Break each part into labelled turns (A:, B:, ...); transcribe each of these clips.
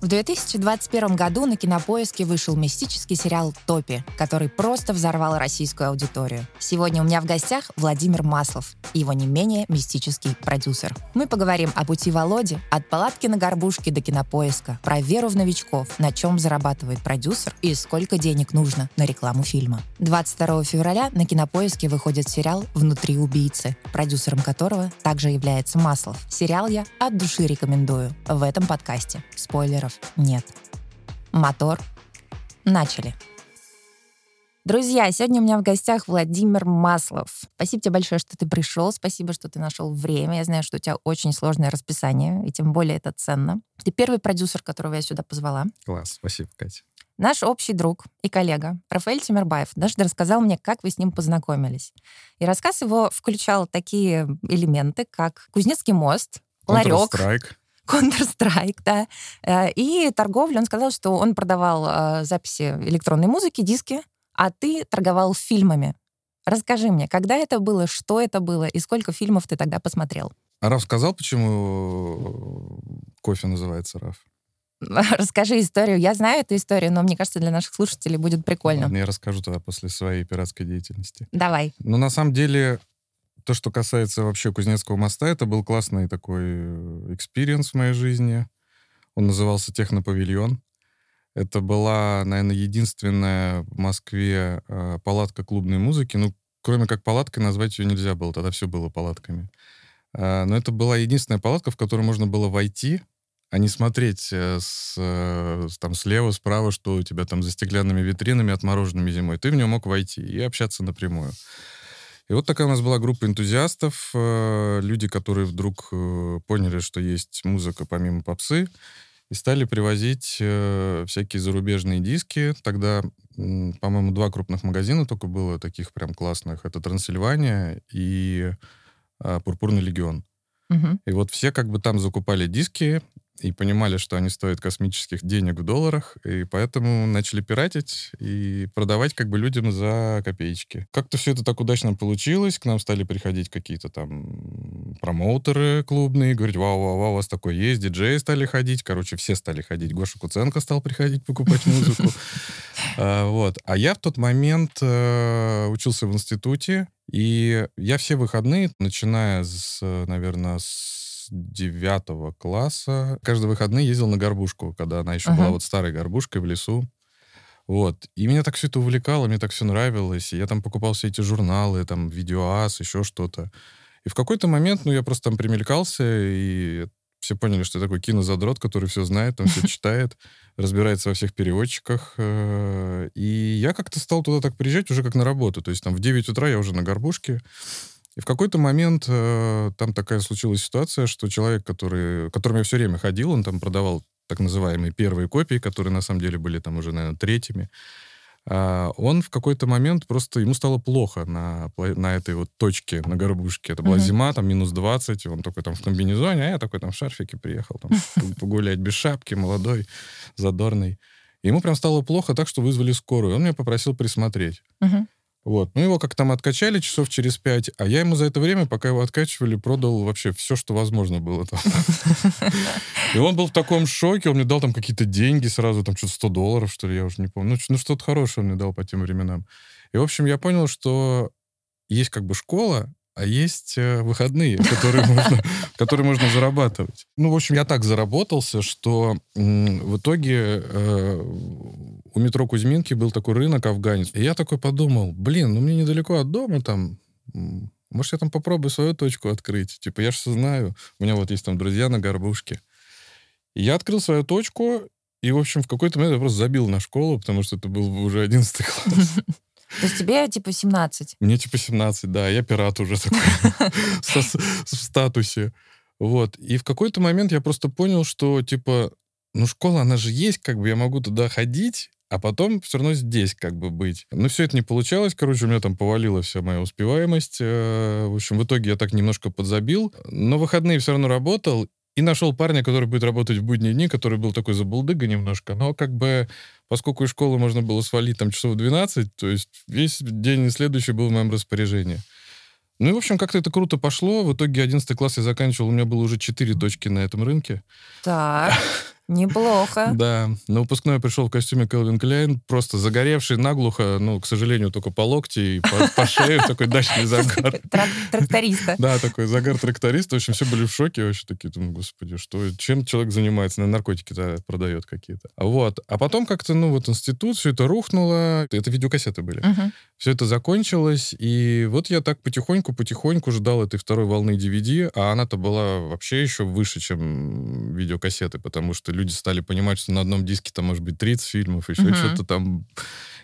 A: В 2021 году на Кинопоиске вышел мистический сериал «Топи», который просто взорвал российскую аудиторию. Сегодня у меня в гостях Владимир Маслов его не менее мистический продюсер. Мы поговорим о пути Володи от палатки на горбушке до Кинопоиска, про веру в новичков, на чем зарабатывает продюсер и сколько денег нужно на рекламу фильма. 22 февраля на Кинопоиске выходит сериал «Внутри убийцы», продюсером которого также является Маслов. Сериал я от души рекомендую в этом подкасте. Спойлеров нет. Мотор. Начали. Друзья, сегодня у меня в гостях Владимир Маслов. Спасибо тебе большое, что ты пришел. Спасибо, что ты нашел время. Я знаю, что у тебя очень сложное расписание, и тем более это ценно. Ты первый продюсер, которого я сюда позвала.
B: Класс, спасибо, Катя.
A: Наш общий друг и коллега Рафаэль Тимирбаев даже рассказал мне, как вы с ним познакомились. И рассказ его включал такие элементы, как Кузнецкий мост, ларек,
B: Counter-Strike.
A: Да. Э, И торговля. Он сказал, что он продавал э, записи электронной музыки, диски, а ты торговал фильмами. Расскажи мне, когда это было, что это было и сколько фильмов ты тогда посмотрел?
B: А Раф сказал, почему кофе называется Раф?
A: Расскажи историю. Я знаю эту историю, но мне кажется, для наших слушателей будет прикольно.
B: Ладно, я расскажу тогда после своей пиратской деятельности.
A: Давай.
B: Но на самом деле, то, что касается вообще Кузнецкого моста, это был классный такой э, experience в моей жизни. Он назывался «Технопавильон». Это была, наверное, единственная в Москве э, палатка клубной музыки. Ну, кроме как палаткой, назвать ее нельзя было. Тогда все было палатками. Э, но это была единственная палатка, в которую можно было войти, а не смотреть э, э, с- там слева, справа, что у тебя там за стеклянными витринами, отмороженными зимой. Ты в нее мог войти и общаться напрямую. И вот такая у нас была группа энтузиастов, э, люди, которые вдруг э, поняли, что есть музыка помимо попсы, и стали привозить э, всякие зарубежные диски. Тогда, по-моему, два крупных магазина только было таких прям классных. Это «Трансильвания» и «Пурпурный легион».
A: Мгм.
B: И вот все как бы там закупали диски и понимали, что они стоят космических денег в долларах, и поэтому начали пиратить и продавать как бы людям за копеечки. Как-то все это так удачно получилось, к нам стали приходить какие-то там промоутеры клубные, говорить, вау-вау-вау, у вас такой есть, диджеи стали ходить, короче, все стали ходить. Гоша Куценко стал приходить покупать музыку. А, Вот. А я в тот момент э, учился в институте, и я все выходные, начиная с, наверное, с девятого класса, каждые выходные ездил на горбушку, когда она еще
A: Ага.
B: была вот старой горбушкой в лесу. Вот. И меня так все это увлекало, мне так все нравилось. И я там покупал все эти журналы, там, видеоас, еще что-то. И в какой-то момент, ну, я просто там примелькался, и все поняли, что я такой кинозадрот, который все знает, там все читает, разбирается во всех переводчиках. э, И я как-то стал туда так приезжать уже как на работу. То есть там в 9 утра я уже на горбушке. И в какой-то момент э, там такая случилась ситуация, что человек, который, к которому я все время ходил, он там продавал так называемые первые копии, которые на самом деле были там уже, наверное, третьими. А, он в какой-то момент просто, ему стало плохо на, на этой вот точке, на горбушке. Это была
A: Мгм.
B: зима, там минус 20, он такой там в комбинезоне, а я такой там в шарфике приехал там погулять без шапки, молодой, задорный. И ему прям стало плохо так, что вызвали скорую. Он меня попросил присмотреть.
A: Мгм.
B: Вот. Ну, его как там откачали часов через пять, а я ему за это время, пока его откачивали, продал вообще все, что возможно было там. И он был в таком шоке, он мне дал там какие-то деньги сразу, там что-то 100 долларов, что ли, я уже не помню. Ну, ну, что-то хорошее он мне дал по тем временам. И, в общем, я понял, что есть как бы школа, а есть э, выходные, которые можно, которые можно зарабатывать. Ну, в общем, я так заработался, что в итоге э, у метро Кузьминки был такой рынок афганец. И я такой подумал, блин, ну мне недалеко от дома там, может, я там попробую свою точку открыть. Типа, я же все знаю. У меня вот есть там друзья на горбушке. И я открыл свою точку, и, в общем, в какой-то момент я просто забил на школу, потому что это был уже 11 класс.
A: То есть тебе типа 17.
B: Мне типа 17, да, я пират уже такой в статусе. Вот. И в какой-то момент я просто понял, что, типа, ну, школа, она же есть, как бы я могу туда ходить, а потом все равно здесь как бы быть. Но все это не получалось, короче, у меня там повалила вся моя успеваемость. Э, В общем, в итоге я так немножко подзабил. Но выходные все равно работал, и нашел парня, который будет работать в будние дни, который был такой забулдыга немножко, но как бы поскольку из школы можно было свалить там часов в 12, то есть весь день следующий был в моем распоряжении. Ну и, в общем, как-то это круто пошло. В итоге 11 класс я заканчивал, у меня было уже 4 точки на этом рынке.
A: Так. Неплохо.
B: Да. На выпускной я пришел в костюме Келвин Кляйн, просто загоревший наглухо, ну, к сожалению, только по локти и по, по шее, такой дачный загар.
A: Тракториста.
B: Да, такой загар тракториста. В общем, все были в шоке вообще такие, думаю, господи, что, чем человек занимается? На наркотики-то продает какие-то. Вот. А потом как-то, ну, вот институт, все это рухнуло. Это видеокассеты были. Все это закончилось, и вот я так потихоньку-потихоньку ждал этой второй волны DVD, а она-то была вообще еще выше, чем видеокассеты, потому что люди стали понимать, что на одном диске там может быть 30 фильмов, еще угу. что-то там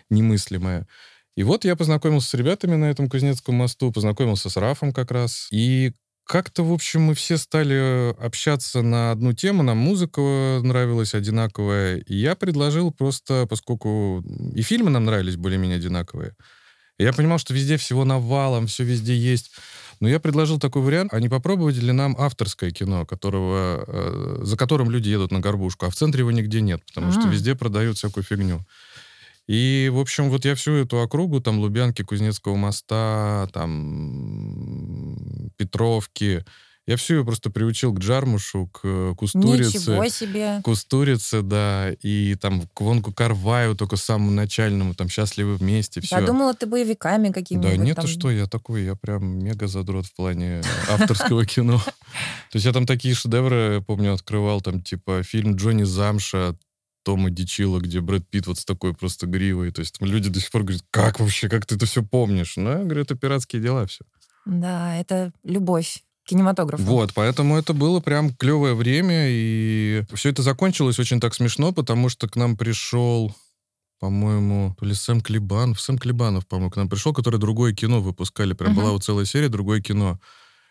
B: немыслимое. И вот я познакомился с ребятами на этом Кузнецком мосту, познакомился с Рафом как раз. И как-то, в общем, мы все стали общаться на одну тему, нам музыка нравилась одинаковая. И я предложил просто, поскольку и фильмы нам нравились более-менее одинаковые, я понимал, что везде всего навалом, все везде есть. Но я предложил такой вариант, а не попробовать ли нам авторское кино, которого, э, за которым люди едут на горбушку, а в центре его нигде нет, потому mm-hmm. что везде продают всякую фигню. И, в общем, вот я всю эту округу, там, Лубянки, Кузнецкого моста, там, Петровки, я всю ее просто приучил к Джармушу, к Кустурице.
A: Ничего себе!
B: Кустурице, да, и там к Вонку Карваю, только самому начальному, там «Счастливы вместе», все.
A: Я думала, ты боевиками какими-нибудь.
B: Да нет,
A: там...
B: что, я такой, я прям мега задрот в плане авторского кино. То есть я там такие шедевры, помню, открывал, там типа фильм Джонни Замша, Тома Дичила, где Брэд Питт вот с такой просто гривой. То есть люди до сих пор говорят, как вообще, как ты это все помнишь? Ну, я говорю, это пиратские дела все.
A: Да, это любовь кинематографу.
B: Вот, поэтому это было прям клевое время, и все это закончилось очень так смешно, потому что к нам пришел по-моему, то ли Сэм Клебанов, Сэм Клебанов, по-моему, к нам пришел, который другое кино выпускали, прям uh-huh. была вот целая серия другое кино.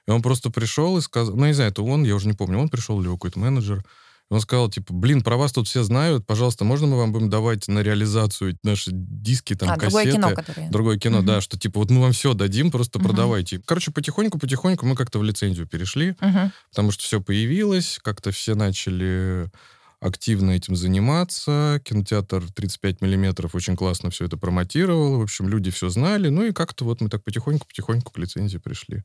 B: И он просто пришел и сказал, ну, не знаю, это он, я уже не помню, он пришел или какой-то менеджер, он сказал, типа, блин, про вас тут все знают, пожалуйста, можно мы вам будем давать на реализацию наши диски, там, а, кассеты?
A: другое кино, которое...
B: Другое кино, угу. да, что, типа, вот мы вам все дадим, просто угу. продавайте. Короче, потихоньку-потихоньку мы как-то в лицензию перешли, угу. потому что все появилось, как-то все начали активно этим заниматься. Кинотеатр 35 миллиметров очень классно все это промотировал. В общем, люди все знали. Ну и как-то вот мы так потихоньку-потихоньку к лицензии пришли.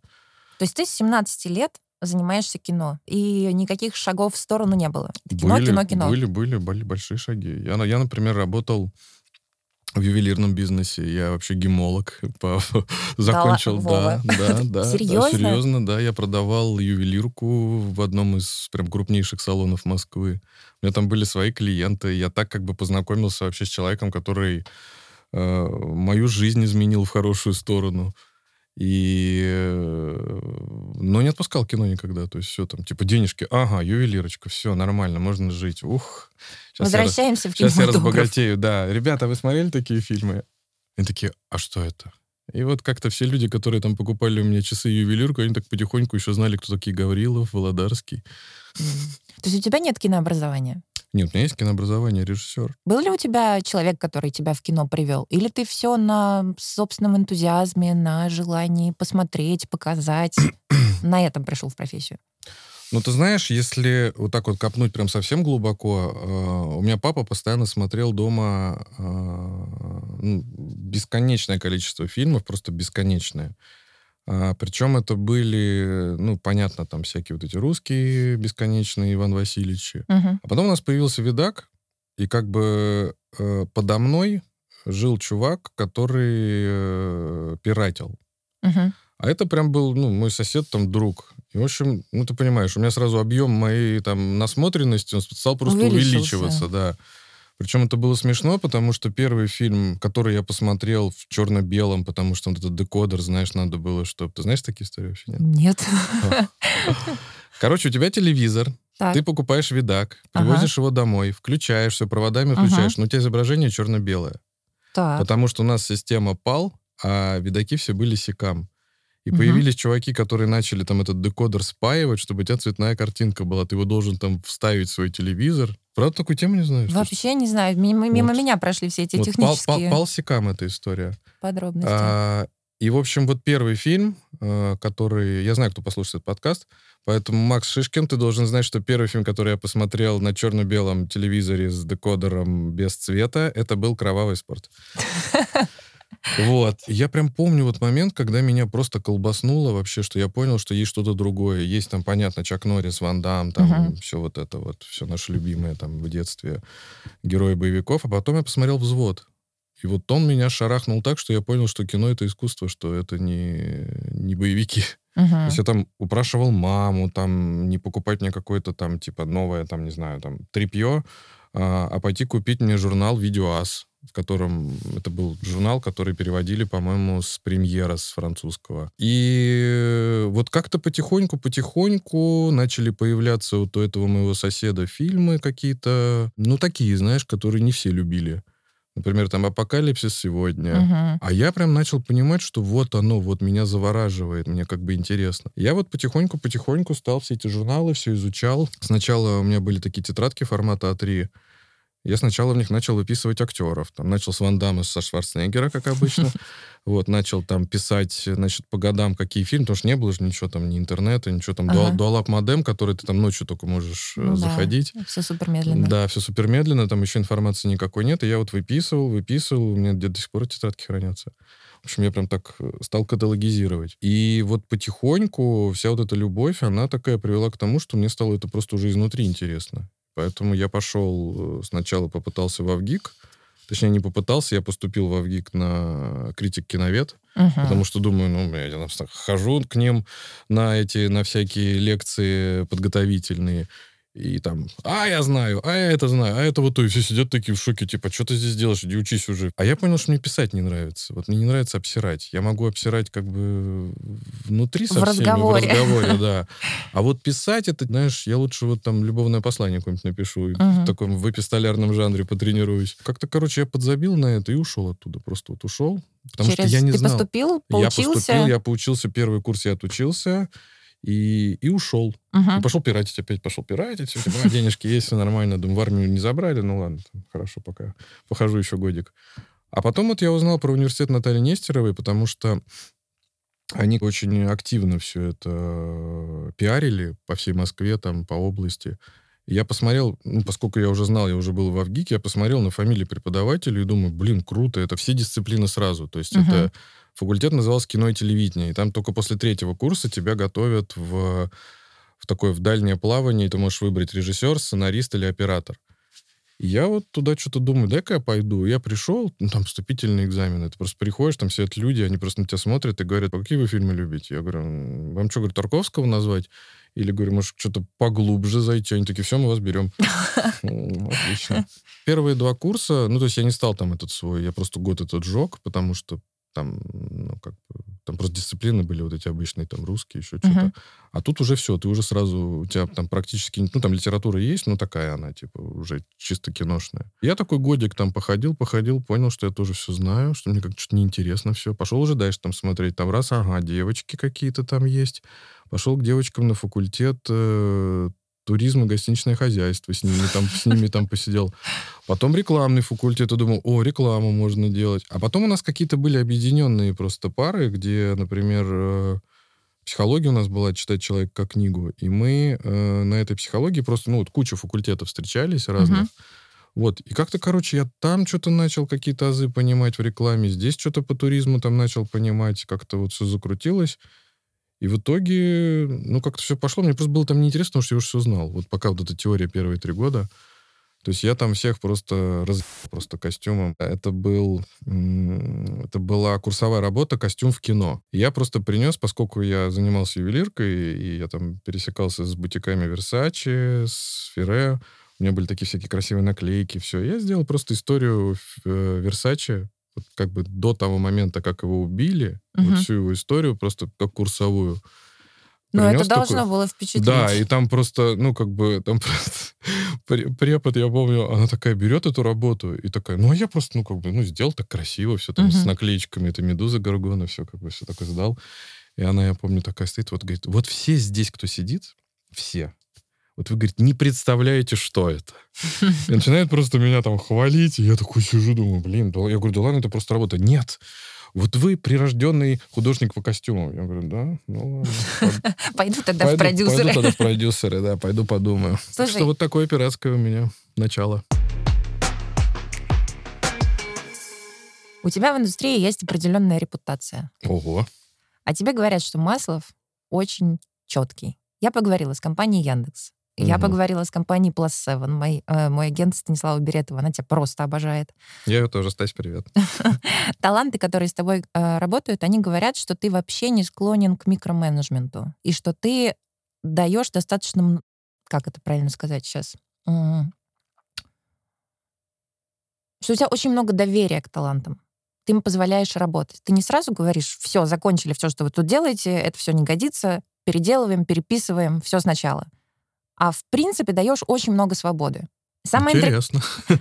A: То есть ты с 17 лет занимаешься кино, и никаких шагов в сторону не было. кино,
B: были,
A: кино, кино.
B: Были, были, были большие шаги. Я, я, например, работал в ювелирном бизнесе. Я вообще гемолог. По... Закончил, да, да, да.
A: Серьезно?
B: серьезно, да. Я продавал ювелирку в одном из прям крупнейших салонов Москвы. У меня там были свои клиенты. Я так как бы познакомился вообще с человеком, который э, мою жизнь изменил в хорошую сторону. И... Э, но не отпускал кино никогда. То есть все там, типа, денежки, ага, ювелирочка, все, нормально, можно жить. Ух.
A: Сейчас Возвращаемся
B: я,
A: в
B: Сейчас я разбогатею, да. Ребята, вы смотрели такие фильмы? Они такие, а что это? И вот как-то все люди, которые там покупали у меня часы и ювелирку, они так потихоньку еще знали, кто такие Гаврилов, Володарский.
A: То есть у тебя нет кинообразования?
B: Нет, у меня есть кинообразование, режиссер.
A: Был ли у тебя человек, который тебя в кино привел? Или ты все на собственном энтузиазме, на желании посмотреть, показать? на этом пришел в профессию?
B: Ну, ты знаешь, если вот так вот копнуть прям совсем глубоко, э, у меня папа постоянно смотрел дома э, ну, бесконечное количество фильмов, просто бесконечное. А, причем это были, ну, понятно, там всякие вот эти русские бесконечные Иван Васильевичи.
A: Угу.
B: А потом у нас появился видак, и как бы э, подо мной жил чувак, который э, пиратил.
A: Угу.
B: А это прям был, ну, мой сосед, там, друг. И, в общем, ну, ты понимаешь, у меня сразу объем моей, там, насмотренности, он стал просто увеличиваться, да. Причем это было смешно, потому что первый фильм, который я посмотрел в черно-белом, потому что вот этот декодер, знаешь, надо было, чтобы... Ты знаешь такие истории вообще?
A: Нет.
B: Нет. Короче, у тебя телевизор, так. ты покупаешь видак, привозишь ага. его домой, включаешь все, проводами включаешь, ага. но у тебя изображение черно-белое.
A: Так.
B: Потому что у нас система PAL, а видаки все были секам. И угу. появились чуваки, которые начали там этот декодер спаивать, чтобы у тебя цветная картинка была. Ты его должен там вставить в свой телевизор. Правда, такую тему не знаешь?
A: Вообще что? не знаю. Мимо, вот. мимо меня прошли все эти вот технические...
B: Пал, пал, палсикам эта история.
A: Подробности.
B: А, и, в общем, вот первый фильм, э, который... Я знаю, кто послушает этот подкаст, поэтому, Макс Шишкин, ты должен знать, что первый фильм, который я посмотрел на черно-белом телевизоре с декодером без цвета, это был «Кровавый спорт». Вот. Я прям помню вот момент, когда меня просто колбаснуло вообще, что я понял, что есть что-то другое. Есть там, понятно, Чак Норрис, Ван Дам, там uh-huh. все вот это вот, все наше любимое там в детстве герои боевиков. А потом я посмотрел «Взвод». И вот он меня шарахнул так, что я понял, что кино — это искусство, что это не, не боевики. Uh-huh. То есть я там упрашивал маму, там, не покупать мне какое-то там, типа, новое, там, не знаю, там, трипье, а, а пойти купить мне журнал «Видеоас», в котором это был журнал, который переводили, по-моему, с премьера с французского. И вот как-то потихоньку-потихоньку начали появляться вот у этого моего соседа фильмы какие-то, ну, такие, знаешь, которые не все любили. Например, там «Апокалипсис сегодня». Uh-huh. А я прям начал понимать, что вот оно, вот меня завораживает, мне как бы интересно. Я вот потихоньку-потихоньку стал все эти журналы, все изучал. Сначала у меня были такие тетрадки формата А3, я сначала в них начал выписывать актеров. Там начал с Ван Дамма, со Шварценеггера, как обычно. Вот, начал там писать, значит, по годам, какие фильмы, потому что не было же ничего там, ни интернета, ничего там, ага. дуалап модем, который ты там ночью только можешь э, ну, заходить.
A: Да, все супер медленно.
B: Да, все супер медленно, там еще информации никакой нет, и я вот выписывал, выписывал, у меня где-то до сих пор тетрадки хранятся. В общем, я прям так э, стал каталогизировать. И вот потихоньку вся вот эта любовь, она такая привела к тому, что мне стало это просто уже изнутри интересно. Поэтому я пошел, э, сначала попытался в Авгик, точнее, не попытался, я поступил в Авгик на критик киновед, uh-huh. потому что думаю, ну, я хожу к ним на эти, на всякие лекции подготовительные, и там, а, я знаю, а, я это знаю, а это вот то. И все сидят такие в шоке, типа, что ты здесь делаешь, иди учись уже. А я понял, что мне писать не нравится. Вот мне не нравится обсирать. Я могу обсирать как бы внутри со
A: в всеми, разговоре.
B: в разговоре, да. А вот писать это, знаешь, я лучше вот там любовное послание какое-нибудь напишу, uh-huh. в таком в эпистолярном жанре потренируюсь. Как-то, короче, я подзабил на это и ушел оттуда. Просто вот ушел. Потому Через... что я не
A: ты
B: знал.
A: поступил, поучился?
B: Я поступил, я поучился, первый курс я отучился и, и ушел. Uh-huh. И пошел пиратить опять, пошел пиратить. Типа, денежки есть, все нормально. Думаю, в армию не забрали, ну ладно, там, хорошо, пока похожу еще годик. А потом вот я узнал про университет Натальи Нестеровой, потому что они очень активно все это пиарили по всей Москве, там, по области. Я посмотрел, ну, поскольку я уже знал, я уже был в Авгике, я посмотрел на фамилии преподавателей и думаю, блин, круто, это все дисциплины сразу. То есть uh-huh. это Факультет назывался кино и телевидение. И там только после третьего курса тебя готовят в, в такое в дальнее плавание, и ты можешь выбрать режиссер, сценарист или оператор. Я вот туда что-то думаю, дай-ка я пойду. Я пришел, ну, там вступительные экзамены. Ты просто приходишь, там сидят люди, они просто на тебя смотрят и говорят, а какие вы фильмы любите? Я говорю, вам что, говорю, Тарковского назвать? Или, говорю, может, что-то поглубже зайти? Они такие, все, мы вас берем. Отлично. Первые два курса, ну, то есть я не стал там этот свой, я просто год этот жег, потому что там, ну, как бы, там просто дисциплины были вот эти обычные, там, русские, еще uh-huh. что-то. А тут уже все, ты уже сразу, у тебя там практически, ну, там литература есть, но такая она, типа, уже чисто киношная. Я такой годик там походил, походил, понял, что я тоже все знаю, что мне как-то что-то неинтересно все. Пошел уже дальше там смотреть, там раз, ага, девочки какие-то там есть. Пошел к девочкам на факультет, э, туризм и гостиничное хозяйство с ними там, с ними там посидел. Потом рекламный факультет, я думал, о, рекламу можно делать. А потом у нас какие-то были объединенные просто пары, где, например, э, психология у нас была читать человек как книгу, и мы э, на этой психологии просто, ну, вот куча факультетов встречались разных. Uh-huh. Вот, и как-то, короче, я там что-то начал какие-то азы понимать в рекламе, здесь что-то по туризму там начал понимать, как-то вот все закрутилось. И в итоге, ну, как-то все пошло. Мне просто было там неинтересно, потому что я уже все знал. Вот пока вот эта теория первые три года. То есть я там всех просто раз просто костюмом. Это был, это была курсовая работа костюм в кино. Я просто принес, поскольку я занимался ювелиркой, и я там пересекался с бутиками Versace, с Ферре, у меня были такие всякие красивые наклейки, все. Я сделал просто историю э, Versace вот как бы до того момента, как его убили, угу. вот всю его историю просто как курсовую.
A: Ну, это должно такой... было впечатлить.
B: Да, и там просто, ну, как бы, там просто препод, я помню, она такая берет эту работу и такая, ну, а я просто, ну, как бы, ну, сделал так красиво, все там угу. с наклеечками, это медуза Гаргона, все как бы, все такое сдал. И она, я помню, такая стоит, вот говорит, вот все здесь, кто сидит, все, вот вы, говорит, не представляете, что это. И начинает просто меня там хвалить, и я такой сижу, думаю, блин, да, я говорю, да ладно, это просто работа. Нет, вот вы прирожденный художник по костюму. Я говорю, да, ну ладно.
A: Пойду тогда в продюсеры.
B: Пойду тогда в продюсеры, да, пойду подумаю. Слушай, что вот такое пиратское у меня начало.
A: У тебя в индустрии есть определенная репутация.
B: Ого.
A: А тебе говорят, что Маслов очень четкий. Я поговорила с компанией Яндекс. Я
B: Мгм.
A: поговорила с компанией Plus Seven. Мой, э, мой агент Станислава Беретова, она тебя просто обожает.
B: Я ее тоже, Стась, привет.
A: Таланты, которые с тобой э, работают, они говорят, что ты вообще не склонен к микроменеджменту. И что ты даешь достаточно... Как это правильно сказать сейчас? Что у тебя очень много доверия к талантам. Ты им позволяешь работать. Ты не сразу говоришь, все, закончили все, что вы тут делаете, это все не годится, переделываем, переписываем, все сначала. А в принципе даешь очень много свободы. Самое
B: Интересно.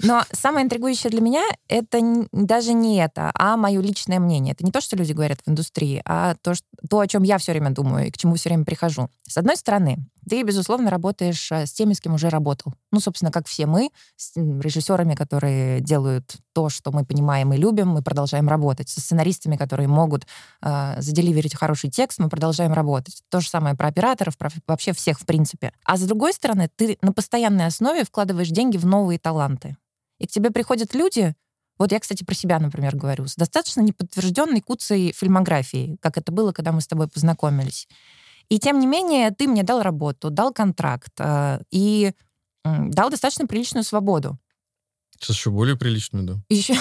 A: но самое интригующее для меня это даже не это, а мое личное мнение. Это не то, что люди говорят в индустрии, а то, что- то о чем я все время думаю и к чему все время прихожу. С одной стороны, ты, безусловно, работаешь э, с теми, с кем уже работал. Ну, собственно, как все мы, с режиссерами, которые делают то, что мы понимаем и любим, мы продолжаем работать. Со сценаристами, которые могут э, заделиверить хороший текст, мы продолжаем работать. То же самое про операторов, про вообще всех, в принципе. А с другой стороны, ты на постоянной основе вкладываешь деньги в новые таланты. И к тебе приходят люди, вот я, кстати, про себя, например, говорю, с достаточно неподтвержденной куцей фильмографией, как это было, когда мы с тобой познакомились. И тем не менее, ты мне дал работу, дал контракт э, и м, дал достаточно приличную свободу.
B: Сейчас еще более приличную, да.
A: Еще.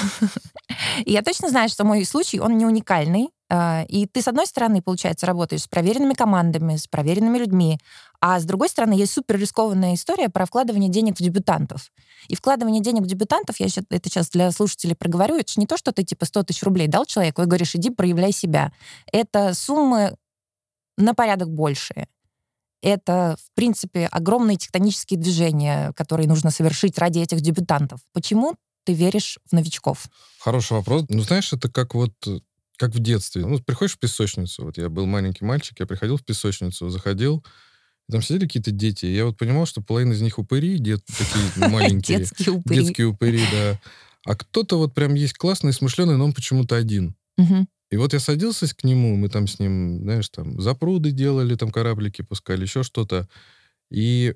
A: И я точно знаю, что мой случай, он не уникальный. А, И ты, с одной стороны, получается, работаешь с проверенными командами, с проверенными людьми, а с другой стороны, есть супер рискованная история про вкладывание денег в дебютантов. И вкладывание денег в дебютантов, я это сейчас для слушателей проговорю, это же не то, что ты типа 100 тысяч рублей дал человеку и говоришь, иди проявляй себя. Это суммы на порядок большие. Это, в принципе, огромные тектонические движения, которые нужно совершить ради этих дебютантов. Почему ты веришь в новичков?
B: Хороший вопрос. Ну, знаешь, это как вот э, как в детстве. Ну, приходишь в песочницу. Вот я был маленький мальчик, я приходил в песочницу, заходил, там сидели какие-то дети. Я вот понимал, что половина из них упыри, дет, такие маленькие.
A: Детские упыри.
B: Детские упыри, да. А кто-то вот прям есть классный, смышленый, но он почему-то один.
A: Мгм.
B: И вот я садился к нему, мы там с ним, знаешь, там запруды делали, там кораблики пускали, еще что-то. И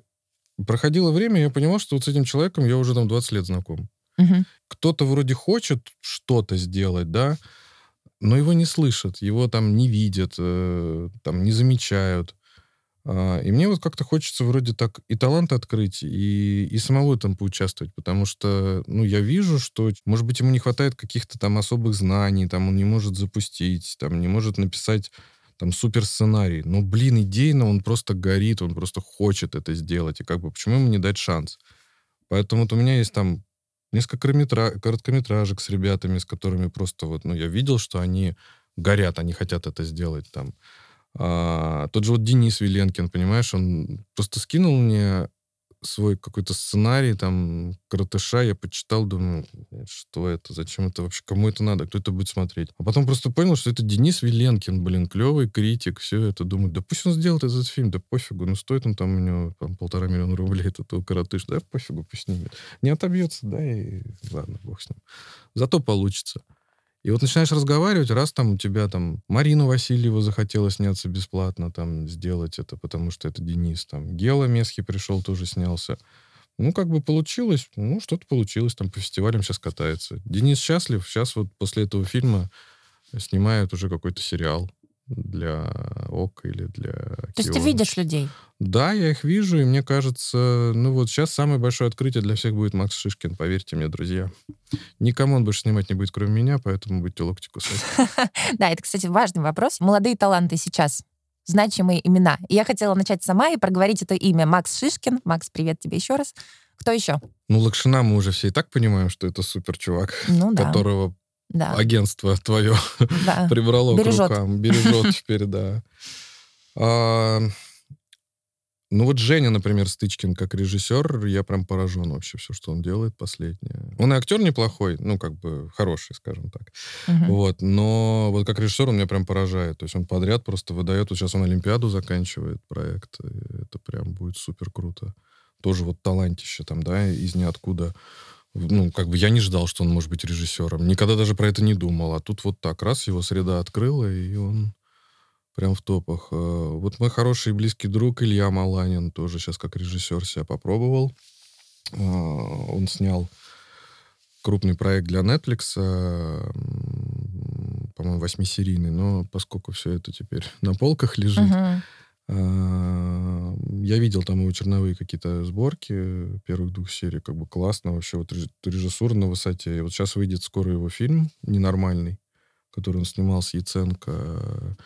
B: проходило время, я понимал, что вот с этим человеком я уже там 20 лет знаком.
A: Мгм.
B: Кто-то вроде хочет что-то сделать, да, но его не слышат, его там не видят, э, там не замечают. А, И мне вот как-то хочется вроде так и талант открыть, и, и самого там поучаствовать, потому что, ну, я вижу, что, может быть, ему не хватает каких-то там особых знаний, там он не может запустить, там не может написать там супер сценарий. Но, блин, идейно он просто горит, он просто хочет это сделать, и как бы почему ему не дать шанс? Поэтому вот у меня есть там несколько короткометра- короткометражек с ребятами, с которыми просто вот, ну, я видел, что они горят, они хотят это сделать там. А, тот же вот Денис Виленкин, понимаешь, он просто скинул мне свой какой-то сценарий, там, коротыша, я почитал, думаю, что это, зачем это вообще, кому это надо, кто это будет смотреть. А потом просто понял, что это Денис Виленкин, блин, клевый критик, все это. Думаю, да пусть он сделает этот фильм, да пофигу, ну стоит он там у него там, полтора миллиона рублей, этот коротыш, да пофигу, пусть снимет. Не отобьется, да, и ладно, бог с ним. Зато получится. И вот начинаешь разговаривать, раз там у тебя там Марину Васильеву захотела сняться бесплатно, там сделать это, потому что это Денис, там Гела Месхи пришел, тоже снялся. Ну, как бы получилось, ну, что-то получилось, там по фестивалям сейчас катается. Денис счастлив, сейчас вот после этого фильма снимает уже какой-то сериал для ОК или для
A: То есть ты видишь людей?
B: Да, я их вижу, и мне кажется, ну вот сейчас самое большое открытие для всех будет Макс Шишкин, поверьте мне, друзья. Никому он больше снимать не будет, кроме меня, поэтому будьте локти кусать.
A: Да, это, кстати, важный вопрос. Молодые таланты сейчас значимые имена. И я хотела начать сама и проговорить это имя. Макс Шишкин. Макс, привет тебе еще раз. Кто еще?
B: Ну, Лакшина мы уже все и так понимаем, что это супер чувак,
A: Ну да.
B: которого
A: да,
B: агентство твое
A: да.
B: прибрало
A: Бережет.
B: к рукам. Бережет теперь, да. А, ну вот Женя, например, Стычкин, как режиссер, я прям поражен вообще все, что он делает последнее. Он и актер неплохой, ну как бы хороший, скажем так.
A: Мгм.
B: Вот, но вот как режиссер он меня прям поражает. То есть он подряд просто выдает. Вот сейчас он Олимпиаду заканчивает проект. это прям будет супер круто. Тоже вот талантище там, да, из ниоткуда. Ну, как бы я не ждал, что он может быть режиссером. Никогда даже про это не думал. А тут вот так, раз его среда открыла, и он прям в топах. Э, Вот мой хороший и близкий друг Илья Маланин тоже сейчас как режиссер себя попробовал. А, Он снял крупный проект для Netflix, по-моему, восьмисерийный, но поскольку все это теперь на полках лежит, uh-huh. Я видел там его черновые какие-то сборки первых двух серий, как бы классно вообще, вот режиссура на высоте. И вот сейчас выйдет скоро его фильм «Ненормальный», который он снимал с Яценко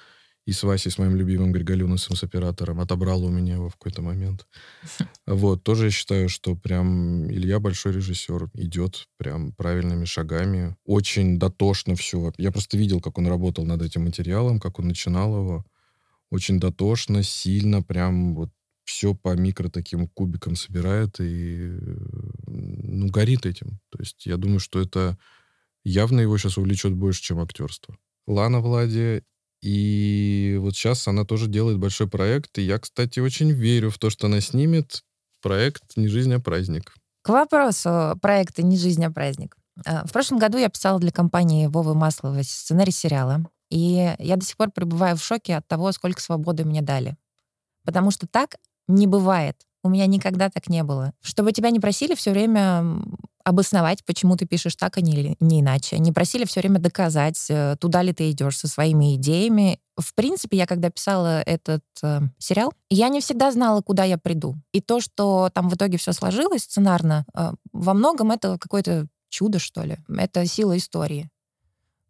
B: и с Васей, с моим любимым Григолюносом, с оператором, отобрал у меня его в какой-то момент. Вот, тоже я считаю, что прям Илья большой режиссер, идет прям правильными шагами, очень дотошно все. Я просто видел, как он работал над этим материалом, как он начинал его. Очень дотошно, сильно, прям вот все по микро таким кубикам собирает и ну, горит этим. То есть я думаю, что это явно его сейчас увлечет больше, чем актерство. Лана Влади и вот сейчас она тоже делает большой проект. И я, кстати, очень верю в то, что она снимет проект «Не жизнь, а праздник».
A: К вопросу проекта «Не жизнь, а праздник». А, в прошлом году я писала для компании Вовы Масловой сценарий сериала. И я до сих пор пребываю в шоке от того, сколько свободы мне дали. Потому что так не бывает. У меня никогда так не было. Чтобы тебя не просили все время обосновать, почему ты пишешь так, а не, не иначе. Не просили все время доказать, э, туда ли ты идешь со своими идеями. В принципе, я когда писала этот э, сериал, я не всегда знала, куда я приду. И то, что там в итоге все сложилось сценарно, э, во многом это какое-то чудо, что ли. Это сила истории.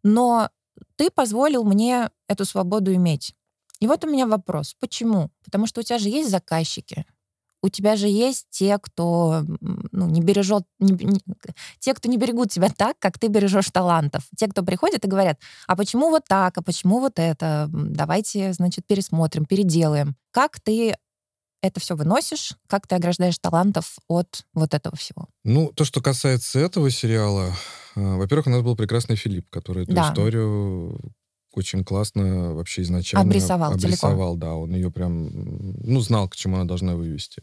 A: Но ты позволил мне эту свободу иметь. И вот у меня вопрос. Почему? Потому что у тебя же есть заказчики у тебя же есть те, кто ну, не бережет, не, не, те, кто не берегут тебя так, как ты бережешь талантов. Те, кто приходят и говорят, а почему вот так, а почему вот это, давайте, значит, пересмотрим, переделаем. Как ты это все выносишь? Как ты ограждаешь талантов от вот этого всего?
B: Ну, то, что касается этого сериала, э, во-первых, у нас был прекрасный Филипп, который эту да. историю очень классно вообще изначально
A: обрисовал,
B: обрисовал целиком. да, он ее прям, ну, знал, к чему она должна вывести.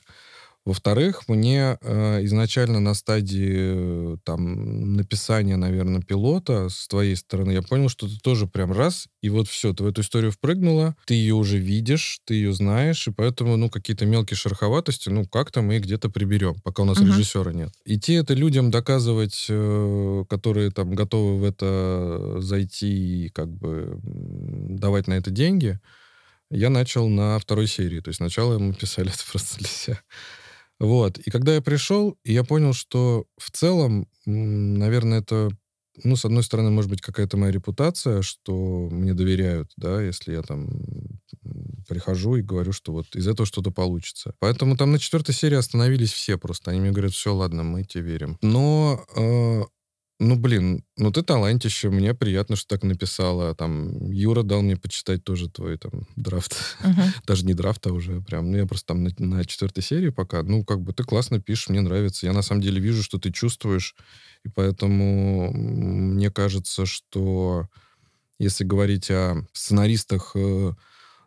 B: Во-вторых, мне э, изначально на стадии э, там написания, наверное, пилота с твоей стороны, я понял, что ты тоже прям раз, и вот все, ты в эту историю впрыгнула, ты ее уже видишь, ты ее знаешь, и поэтому, ну, какие-то мелкие шероховатости, ну, как-то мы их где-то приберем, пока у нас uh-huh. режиссера нет. Идти это людям доказывать, э, которые там готовы в это зайти и как бы давать на это деньги, я начал на второй серии. То есть сначала мы писали это просто для себя. Вот. И когда я пришел, я понял, что в целом, наверное, это, ну, с одной стороны, может быть, какая-то моя репутация, что мне доверяют, да, если я там прихожу и говорю, что вот из этого что-то получится. Поэтому там на четвертой серии остановились все просто. Они мне говорят, все, ладно, мы тебе верим. Но э, ну, блин, ну ты талантище, мне приятно, что так написала. Там Юра дал мне почитать тоже твой там драфт. Uh-huh. Даже не драфт, а уже прям, ну я просто там на, на четвертой серии пока. Ну, как бы ты классно пишешь, мне нравится. Я на самом деле вижу, что ты чувствуешь. И поэтому мне кажется, что если говорить о сценаристах, э,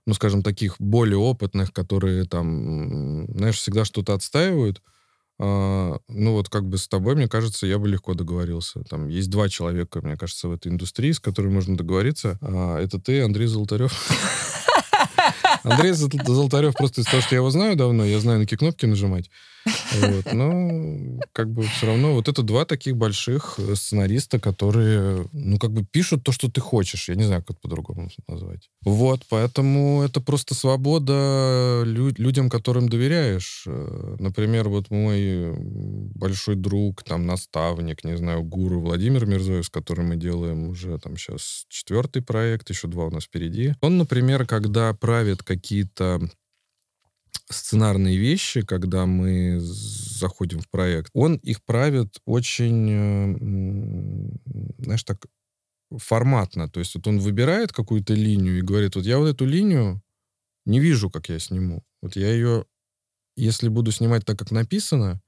B: ну, скажем, таких более опытных, которые там, знаешь, всегда что-то отстаивают, а, ну вот как бы с тобой, мне кажется, я бы легко договорился. Там есть два человека, мне кажется, в этой индустрии, с которыми можно договориться. А, это ты, Андрей Золотарев. Андрей Золотарев просто из того, что я его знаю давно, я знаю, на какие кнопки нажимать. Вот. Но как бы все равно вот это два таких больших э, сценариста, которые, ну, как бы пишут то, что ты хочешь. Я не знаю, как по-другому назвать. Вот, поэтому это просто свобода лю- людям, которым доверяешь. Э, например, вот мой большой друг, там, наставник, не знаю, гуру Владимир Мирзоев, с которым мы делаем уже там сейчас четвертый проект, еще два у нас впереди. Он, например, когда правит какие-то сценарные вещи, когда мы заходим в проект, он их правит очень, э, знаешь, так форматно. То есть вот он выбирает какую-то линию и говорит, вот я вот эту линию не вижу, как я сниму. Вот я ее, если буду снимать так, как написано,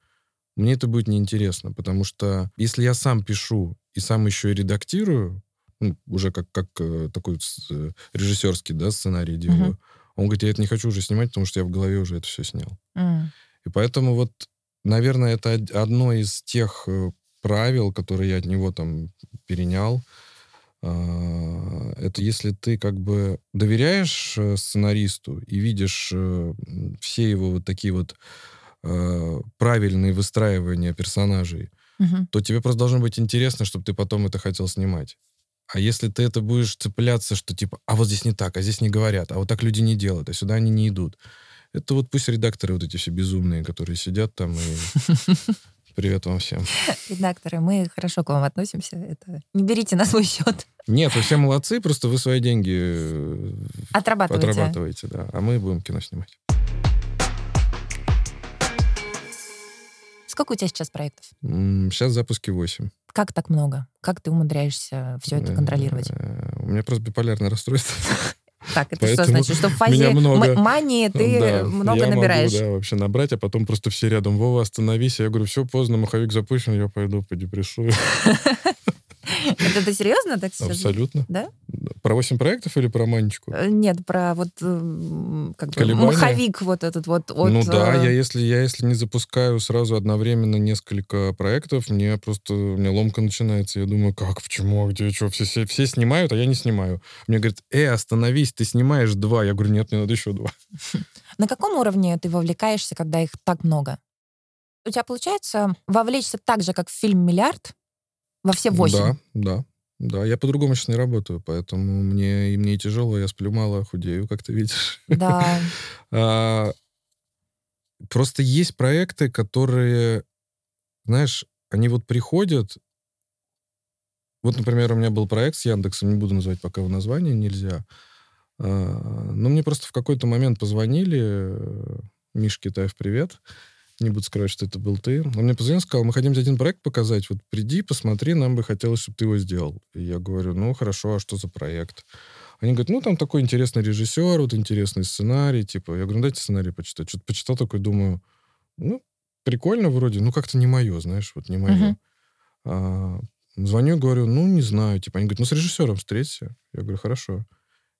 B: мне это будет неинтересно, потому что если я сам пишу и сам еще и редактирую, ну, уже как, как э, такой э, режиссерский да, сценарий делаю, uh-huh он говорит, я это не хочу уже снимать, потому что я в голове уже это все снял. Mm. И поэтому вот, наверное, это одно из тех э, правил, которые я от него там перенял. А, это если ты как бы доверяешь э, сценаристу и видишь э, все его вот такие вот правильные выстраивания персонажей,
A: Мгм.
B: то тебе просто должно быть интересно, чтобы ты потом это хотел снимать. А если ты это будешь цепляться, что типа, а вот здесь не так, а здесь не говорят, а вот так люди не делают, а сюда они не идут. Это вот пусть редакторы вот эти все безумные, которые сидят там и... Привет вам всем.
A: Редакторы, мы хорошо к вам относимся. Это... Не берите на свой счет.
B: Нет, вы все молодцы, просто вы свои деньги э,
A: Отрабатывайте.
B: отрабатываете, да. А мы будем кино снимать.
A: Сколько у тебя сейчас проектов?
B: Сейчас запуски 8.
A: Как так много? Как ты умудряешься все это контролировать?
B: Э, У меня просто биполярное расстройство.
A: Так, это что значит? Что в фазе
B: много.
A: мании ты
B: Да,
A: много
B: я
A: набираешь?
B: Могу, да, вообще набрать, а потом просто все рядом. Вова, остановись. Я говорю, все, поздно, маховик запущен, я пойду подепрессую.
A: Это ты серьезно так сейчас?
B: Абсолютно.
A: Да?
B: Про 8 проектов или про манечку?
A: Э, Нет, про вот м, как бы маховик вот этот вот от...
B: ну да,
A: э,
B: я если, я если не запускаю сразу одновременно несколько проектов, мне просто, у меня ломка начинается. Я думаю, как, почему, а где, что, все, все, все снимают, а я не снимаю. Мне говорят, э, остановись, ты снимаешь два. Я говорю, нет, мне надо еще два.
A: На каком уровне ты вовлекаешься, когда их так много? У тебя получается вовлечься так же, как в фильм «Миллиард» во все восемь?
B: Да, да. Да, я по-другому сейчас не работаю, поэтому мне, и мне тяжело, я сплю мало, худею, как ты видишь.
A: Да.
B: А, Просто есть проекты, которые, знаешь, они вот приходят. Вот, например, у меня был проект с Яндексом, не буду называть пока его название, нельзя. А, Но мне просто в какой-то момент позвонили, э, Миш Китаев, привет. Не буду скрывать, что это был ты. Он мне позвонил, сказал, мы хотим тебе один проект показать, вот приди, посмотри, нам бы хотелось, чтобы ты его сделал. И я говорю, ну, хорошо, а что за проект? Они говорят, ну, там такой интересный режиссер, вот интересный сценарий, типа. Я говорю, ну, дайте сценарий почитать. Что-то почитал такой, думаю, ну, прикольно вроде, ну, как-то не мое, знаешь, вот не мое.
A: Мгм.
B: А, звоню, говорю, ну, не знаю, типа. Они говорят, ну, с режиссером встреться. Я говорю, хорошо.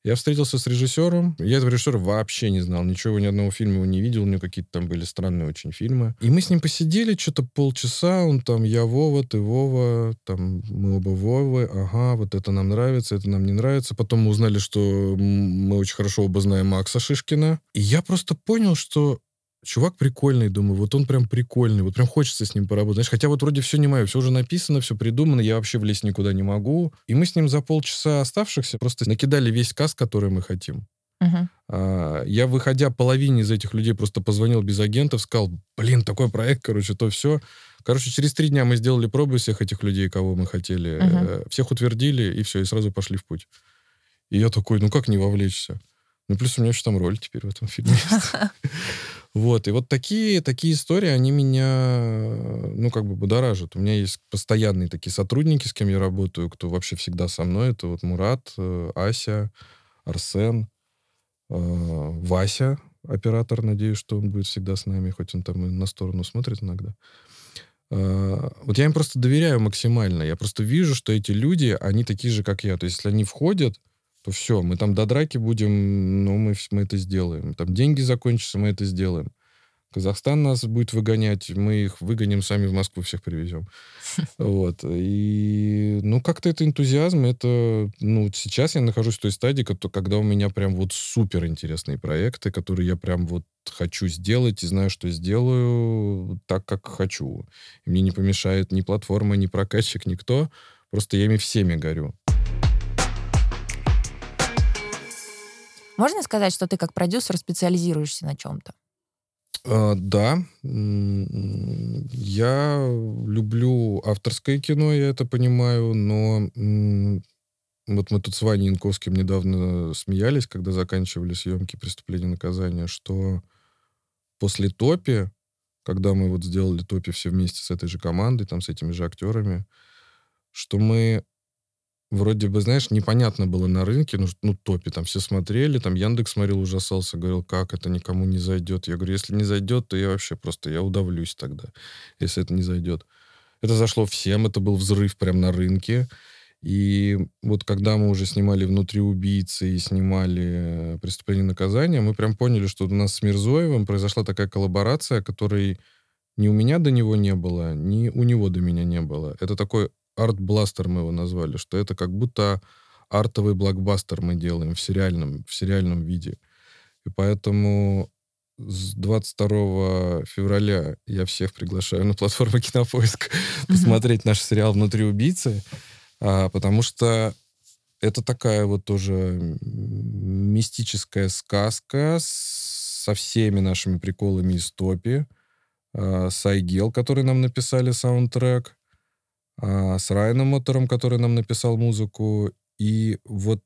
B: Я встретился с режиссером. Я этого режиссера вообще не знал. Ничего, ни одного фильма его не видел. У него какие-то там были странные очень фильмы. И мы с ним посидели что-то полчаса. Он там, я Вова, ты Вова. Там мы оба Вовы. Ага, вот это нам нравится, это нам не нравится. Потом мы узнали, что мы очень хорошо оба знаем Макса Шишкина. И я просто понял, что чувак прикольный, думаю, вот он прям прикольный, вот прям хочется с ним поработать. Знаешь, хотя вот вроде все не мое, все уже написано, все придумано, я вообще влезть никуда не могу. И мы с ним за полчаса оставшихся просто накидали весь каст, который мы хотим.
A: Мгм.
B: А, Я, выходя половине из этих людей, просто позвонил без агентов, сказал, блин, такой проект, короче, то все. Короче, через три дня мы сделали пробы всех этих людей, кого мы хотели. Э, Всех утвердили, и все, и сразу пошли в путь. И я такой, ну как не вовлечься? Ну, плюс у меня еще там роль теперь в этом фильме есть. Вот, и вот такие, такие истории, они меня, ну, как бы будоражат. У меня есть постоянные такие сотрудники, с кем я работаю, кто вообще всегда со мной. Это вот Мурат, э, Ася, Арсен, э, Вася, оператор, надеюсь, что он будет всегда с нами, хоть он там и на сторону смотрит иногда. Э, Вот я им просто доверяю максимально. Я просто вижу, что эти люди, они такие же, как я. То есть, если они входят, то все, мы там до драки будем, ну, мы, мы это сделаем. Там деньги закончатся, мы это сделаем. Казахстан нас будет выгонять, мы их выгоним, сами в Москву всех привезем. Вот. И, ну, как-то это энтузиазм, это, ну, сейчас я нахожусь в той стадии, когда у меня прям вот супер интересные проекты, которые я прям вот хочу сделать и знаю, что сделаю так, как хочу. И мне не помешает ни платформа, ни прокатчик, никто. Просто я ими всеми горю.
A: Можно сказать, что ты как продюсер специализируешься на чем-то?
B: А, да, я люблю авторское кино, я это понимаю, но вот мы тут с Ваней Янковским недавно смеялись, когда заканчивали съемки «Преступления и наказания», что после «Топи», когда мы вот сделали «Топи» все вместе с этой же командой, там, с этими же актерами, что мы вроде бы, знаешь, непонятно было на рынке, ну, ну, топе, там все смотрели, там Яндекс смотрел, ужасался, говорил, как это никому не зайдет. Я говорю, если не зайдет, то я вообще просто, я удавлюсь тогда, если это не зайдет. Это зашло всем, это был взрыв прям на рынке. И вот когда мы уже снимали «Внутри убийцы» и снимали э, «Преступление и наказание», мы прям поняли, что у нас с Мирзоевым произошла такая коллаборация, которой ни у меня до него не было, ни у него до меня не было. Это такой арт-бластер мы его назвали, что это как будто артовый блокбастер мы делаем в сериальном, в сериальном виде. И поэтому с 22 февраля я всех приглашаю на платформу Кинопоиск посмотреть наш сериал «Внутри убийцы», а, потому что это такая вот тоже мистическая сказка со всеми нашими приколами из топи. А, с Айгел, который нам написали саундтрек, а, с Райаном Мотором, который нам написал музыку. И вот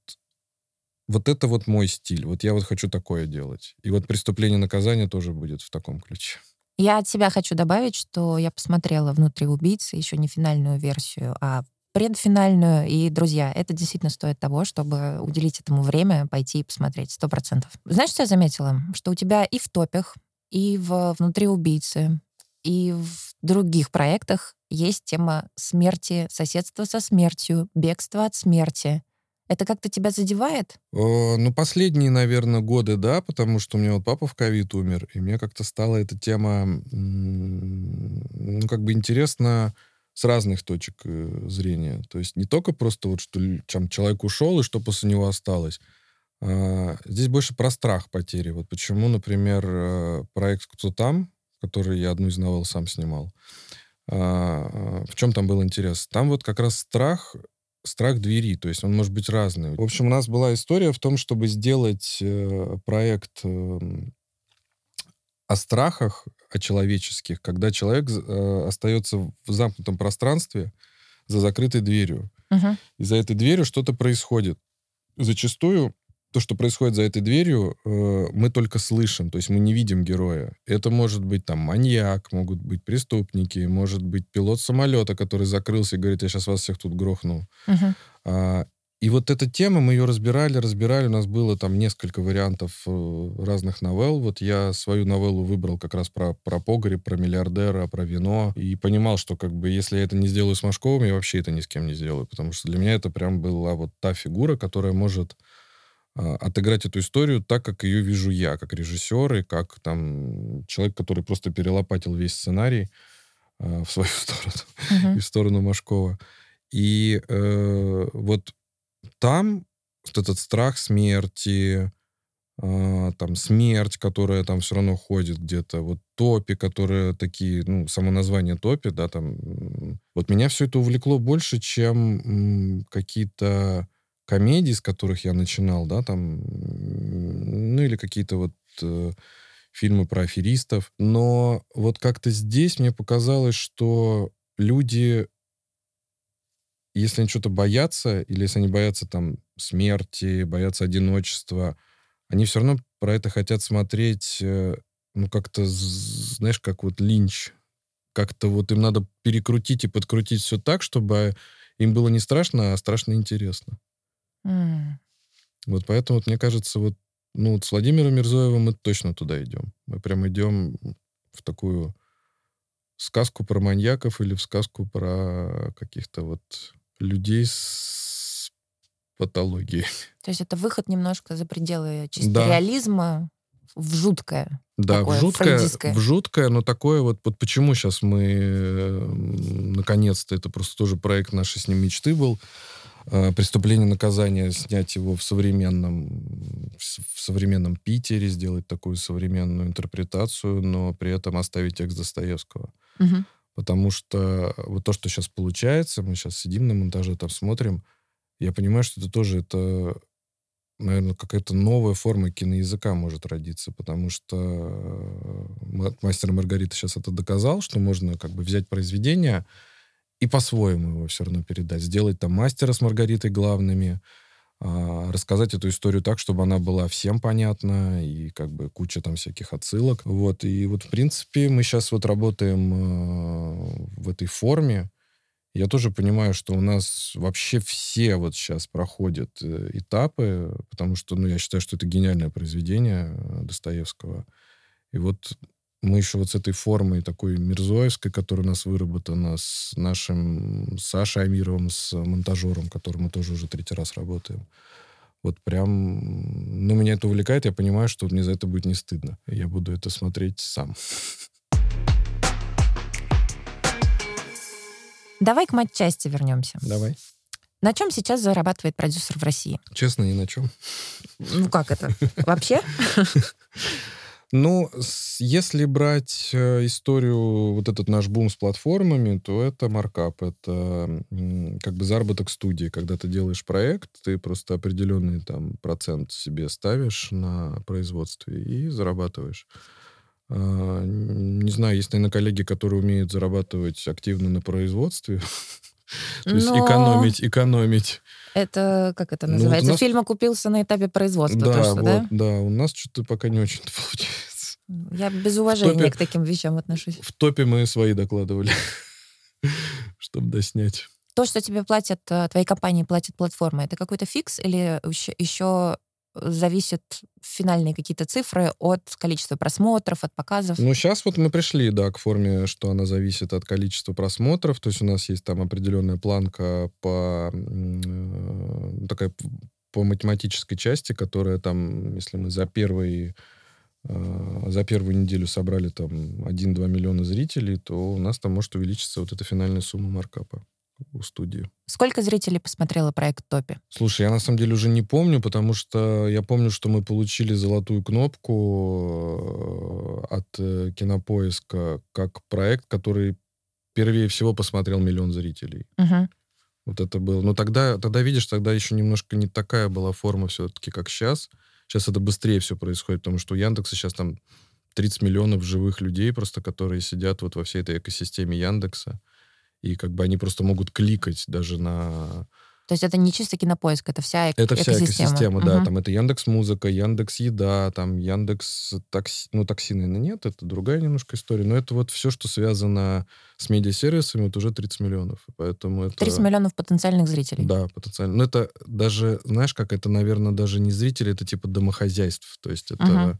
B: вот это вот мой стиль. Вот я вот хочу такое делать. И вот «Преступление и наказание» тоже будет в таком ключе.
A: Я от себя хочу добавить, что я посмотрела «Внутри убийцы», еще не финальную версию, а предфинальную. И, друзья, это действительно стоит того, чтобы уделить этому время, пойти и посмотреть. Сто процентов. Знаешь, что я заметила? Что у тебя и в топях, и в «Внутри убийцы», и в других проектах есть тема смерти, соседства со смертью, бегства от смерти. Это как-то тебя задевает?
B: О, ну, последние, наверное, годы, да, потому что у меня вот папа в ковид умер, и мне как-то стала эта тема, ну, как бы интересна с разных точек э, зрения. То есть не только просто вот, что там, человек ушел, и что после него осталось. А, здесь больше про страх потери. Вот почему, например, э, проект «Кто там?», который я одну из новелл сам снимал, а, в чем там был интерес? Там вот как раз страх страх двери, то есть он может быть разный. В общем, у нас была история в том, чтобы сделать э, проект э, о страхах, о человеческих, когда человек э, остается в замкнутом пространстве за закрытой дверью.
A: Угу.
B: И за этой дверью что-то происходит. Зачастую то, что происходит за этой дверью, э, мы только слышим, то есть мы не видим героя. Это может быть там маньяк, могут быть преступники, может быть пилот самолета, который закрылся и говорит, я сейчас вас всех тут грохну. А, и вот эта тема, мы ее разбирали, разбирали, у нас было там несколько вариантов э, разных новелл. Вот я свою новеллу выбрал как раз про, про погреб, про миллиардера, про вино. И понимал, что как бы если я это не сделаю с Машковым, я вообще это ни с кем не сделаю. Потому что для меня это прям была вот та фигура, которая может отыграть эту историю так, как ее вижу я, как режиссер и как там человек, который просто перелопатил весь сценарий э, в свою сторону
A: uh-huh.
B: и в сторону Машкова. И э, вот там вот этот страх смерти, э, там смерть, которая там все равно ходит где-то, вот топи, которые такие, ну, само название топи, да, там, вот меня все это увлекло больше, чем м, какие-то комедий, с которых я начинал, да, там, ну или какие-то вот э, фильмы про аферистов. Но вот как-то здесь мне показалось, что люди, если они что-то боятся, или если они боятся там смерти, боятся одиночества, они все равно про это хотят смотреть, э, ну, как-то, знаешь, как вот линч. Как-то вот им надо перекрутить и подкрутить все так, чтобы им было не страшно, а страшно интересно.
A: Mm.
B: Вот поэтому, вот, мне кажется, вот, ну, вот с Владимиром Мирзоевым мы точно туда идем. Мы прям идем в такую сказку про маньяков или в сказку про каких-то вот людей с патологией.
A: То есть это выход немножко за пределы чисто да. реализма в жуткое.
B: Да,
A: такое,
B: в жуткое, в жуткое, но такое вот, вот почему сейчас мы наконец-то, это просто тоже проект нашей с ним мечты был, Э, преступление наказания снять его в современном в современном Питере сделать такую современную интерпретацию но при этом оставить текст Достоевского
A: угу.
B: потому что вот то что сейчас получается мы сейчас сидим на монтаже там смотрим я понимаю что это тоже это наверное какая-то новая форма киноязыка может родиться потому что э, мастер Маргарита сейчас это доказал что можно как бы взять произведение и по-своему его все равно передать. Сделать там мастера с Маргаритой главными, а, рассказать эту историю так, чтобы она была всем понятна, и как бы куча там всяких отсылок. Вот, и вот, в принципе, мы сейчас вот работаем э, в этой форме. Я тоже понимаю, что у нас вообще все вот сейчас проходят э, этапы, потому что, ну, я считаю, что это гениальное произведение э, Достоевского. И вот мы еще вот с этой формой такой мирзоевской, которая у нас выработана с нашим Сашей Амировым, с монтажером, которым мы тоже уже третий раз работаем. Вот прям, ну, меня это увлекает, я понимаю, что мне за это будет не стыдно. Я буду это смотреть сам.
A: Давай к матчасти вернемся.
B: Давай.
A: На чем сейчас зарабатывает продюсер в России?
B: Честно, ни на чем.
A: Ну как это? Вообще?
B: Ну, если брать э, историю, вот этот наш бум с платформами, то это маркап, это как бы заработок студии. Когда ты делаешь проект, ты просто определенный там процент себе ставишь на производстве и зарабатываешь. А, не знаю, есть, наверное, коллеги, которые умеют зарабатывать активно на производстве. То есть экономить, экономить.
A: Это, как это называется? Ну, вот нас... Фильм окупился на этапе производства. Да, то, что, вот,
B: да? да. У нас что-то пока не очень получается.
A: Я без уважения топе, к таким вещам отношусь.
B: В топе мы свои докладывали, чтобы доснять.
A: То, что тебе платят, э, твоей компании платят платформы, это какой-то фикс или еще зависят финальные какие-то цифры от количества просмотров, от показов?
B: Ну, сейчас вот мы пришли, да, к форме, что она зависит от количества просмотров, то есть у нас есть там определенная планка по э, такая по математической части, которая там, если мы за первый э, за первую неделю собрали там 1-2 миллиона зрителей, то у нас там может увеличиться вот эта финальная сумма маркапа у студии.
A: Сколько зрителей посмотрело проект «Топи»?
B: Слушай, я на самом деле уже не помню, потому что я помню, что мы получили золотую кнопку э, от э, Кинопоиска как проект, который первее всего посмотрел миллион зрителей.
A: Угу.
B: Вот это было. Но тогда, тогда, видишь, тогда еще немножко не такая была форма все-таки, как сейчас. Сейчас это быстрее все происходит, потому что у Яндекса сейчас там 30 миллионов живых людей просто, которые сидят вот во всей этой экосистеме Яндекса и как бы они просто могут кликать даже на...
A: То есть это не чисто кинопоиск, это вся эк-
B: Это
A: вся
B: экосистема, угу. да. Там это Яндекс Музыка, Яндекс Еда, там Яндекс Такси. Ну, такси, наверное, нет, это другая немножко история. Но это вот все, что связано с медиасервисами, это уже 30 миллионов. Поэтому это...
A: 30 миллионов потенциальных зрителей.
B: Да, потенциально. Но это даже, знаешь, как это, наверное, даже не зрители, это типа домохозяйств. То есть это... Угу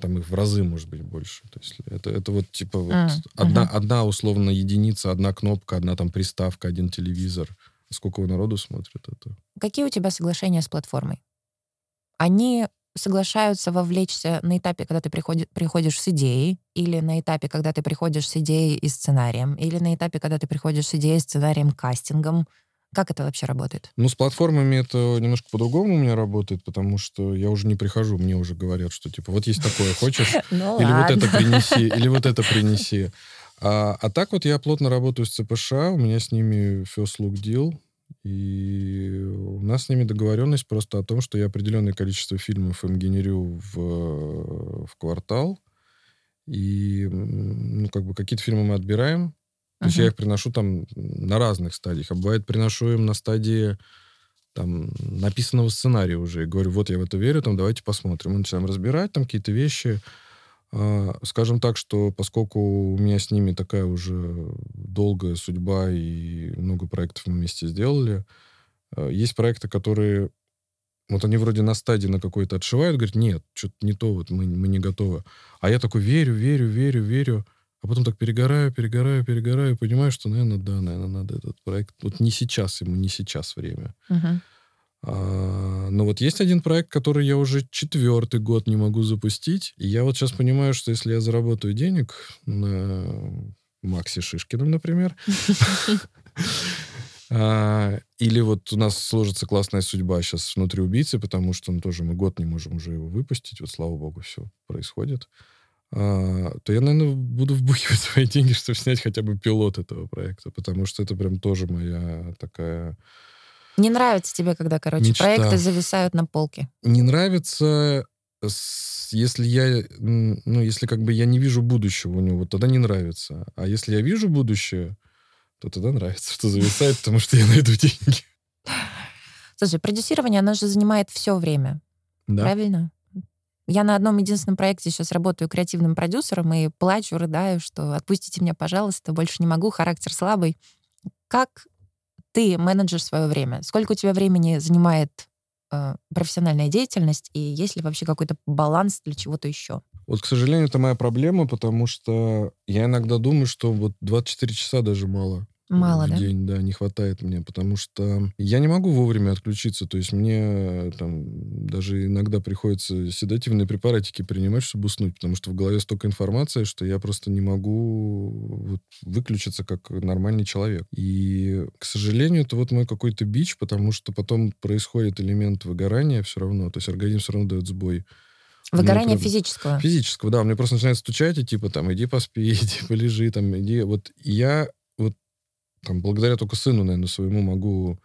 B: там их в разы, может быть, больше. То есть это, это вот типа вот mm, одна, uh-huh. одна условно единица, одна кнопка, одна там приставка, один телевизор. Сколько народу смотрит это?
A: Какие у тебя соглашения с платформой? Они соглашаются вовлечься на этапе, когда ты приходи, приходишь с идеей, или на этапе, когда ты приходишь с идеей и сценарием, или на этапе, когда ты приходишь с идеей, сценарием, кастингом, как это вообще работает?
B: Ну, с платформами это немножко по-другому у меня работает, потому что я уже не прихожу, мне уже говорят, что типа вот есть такое, хочешь?
A: Ну
B: или вот это принеси, или вот это принеси. А, а так вот я плотно работаю с ЦПШ, у меня с ними first look deal, и у нас с ними договоренность просто о том, что я определенное количество фильмов им генерю в, в квартал, и ну, как бы какие-то фильмы мы отбираем, то есть я их приношу там на разных стадиях. А бывает, приношу им на стадии там написанного сценария уже. И говорю, вот я в это верю, там давайте посмотрим. Мы начинаем разбирать там какие-то вещи. А, скажем так, что поскольку у меня с ними такая уже долгая судьба и много проектов мы вместе сделали, а, есть проекты, которые вот они вроде на стадии на какой-то отшивают, говорят, нет, что-то не то, вот мы, мы не готовы. А я такой верю, верю, верю, верю. А потом так перегораю, перегораю, перегораю, понимаю, что, наверное, да, наверное, надо этот проект. Вот не сейчас ему, не сейчас время.
A: Uh-huh.
B: А, но вот есть один проект, который я уже четвертый год не могу запустить. И я вот сейчас понимаю, что если я заработаю денег на Максе Шишкиным, например, а, или вот у нас сложится классная судьба сейчас внутри убийцы, потому что ну, тоже мы год не можем уже его выпустить. Вот слава богу, все происходит то я, наверное, буду вбухивать свои деньги, чтобы снять хотя бы пилот этого проекта, потому что это прям тоже моя такая...
A: Не нравится тебе, когда, короче, мечта. проекты зависают на полке?
B: Не нравится, если я, ну, если как бы я не вижу будущего у него, вот тогда не нравится. А если я вижу будущее, то тогда нравится, что зависает, потому что я найду деньги.
A: Слушай, продюсирование, оно же занимает все время. Да. Правильно? Я на одном единственном проекте сейчас работаю креативным продюсером и плачу, рыдаю, что отпустите меня, пожалуйста, больше не могу, характер слабый. Как ты менеджер свое время? Сколько у тебя времени занимает э, профессиональная деятельность, и есть ли вообще какой-то баланс для чего-то еще?
B: Вот, к сожалению, это моя проблема, потому что я иногда думаю, что вот 24 часа даже мало.
A: Мало,
B: в
A: да?
B: день, да, не хватает мне, потому что я не могу вовремя отключиться, то есть мне там даже иногда приходится седативные препаратики принимать, чтобы уснуть, потому что в голове столько информации, что я просто не могу вот, выключиться как нормальный человек. И, к сожалению, это вот мой какой-то бич, потому что потом происходит элемент выгорания все равно, то есть организм все равно дает сбой.
A: Выгорание
B: Мне-
A: физического.
B: Физического, да. Мне просто начинает стучать, и типа там, иди поспи, иди полежи, там, иди. Вот я там благодаря только сыну, наверное, своему могу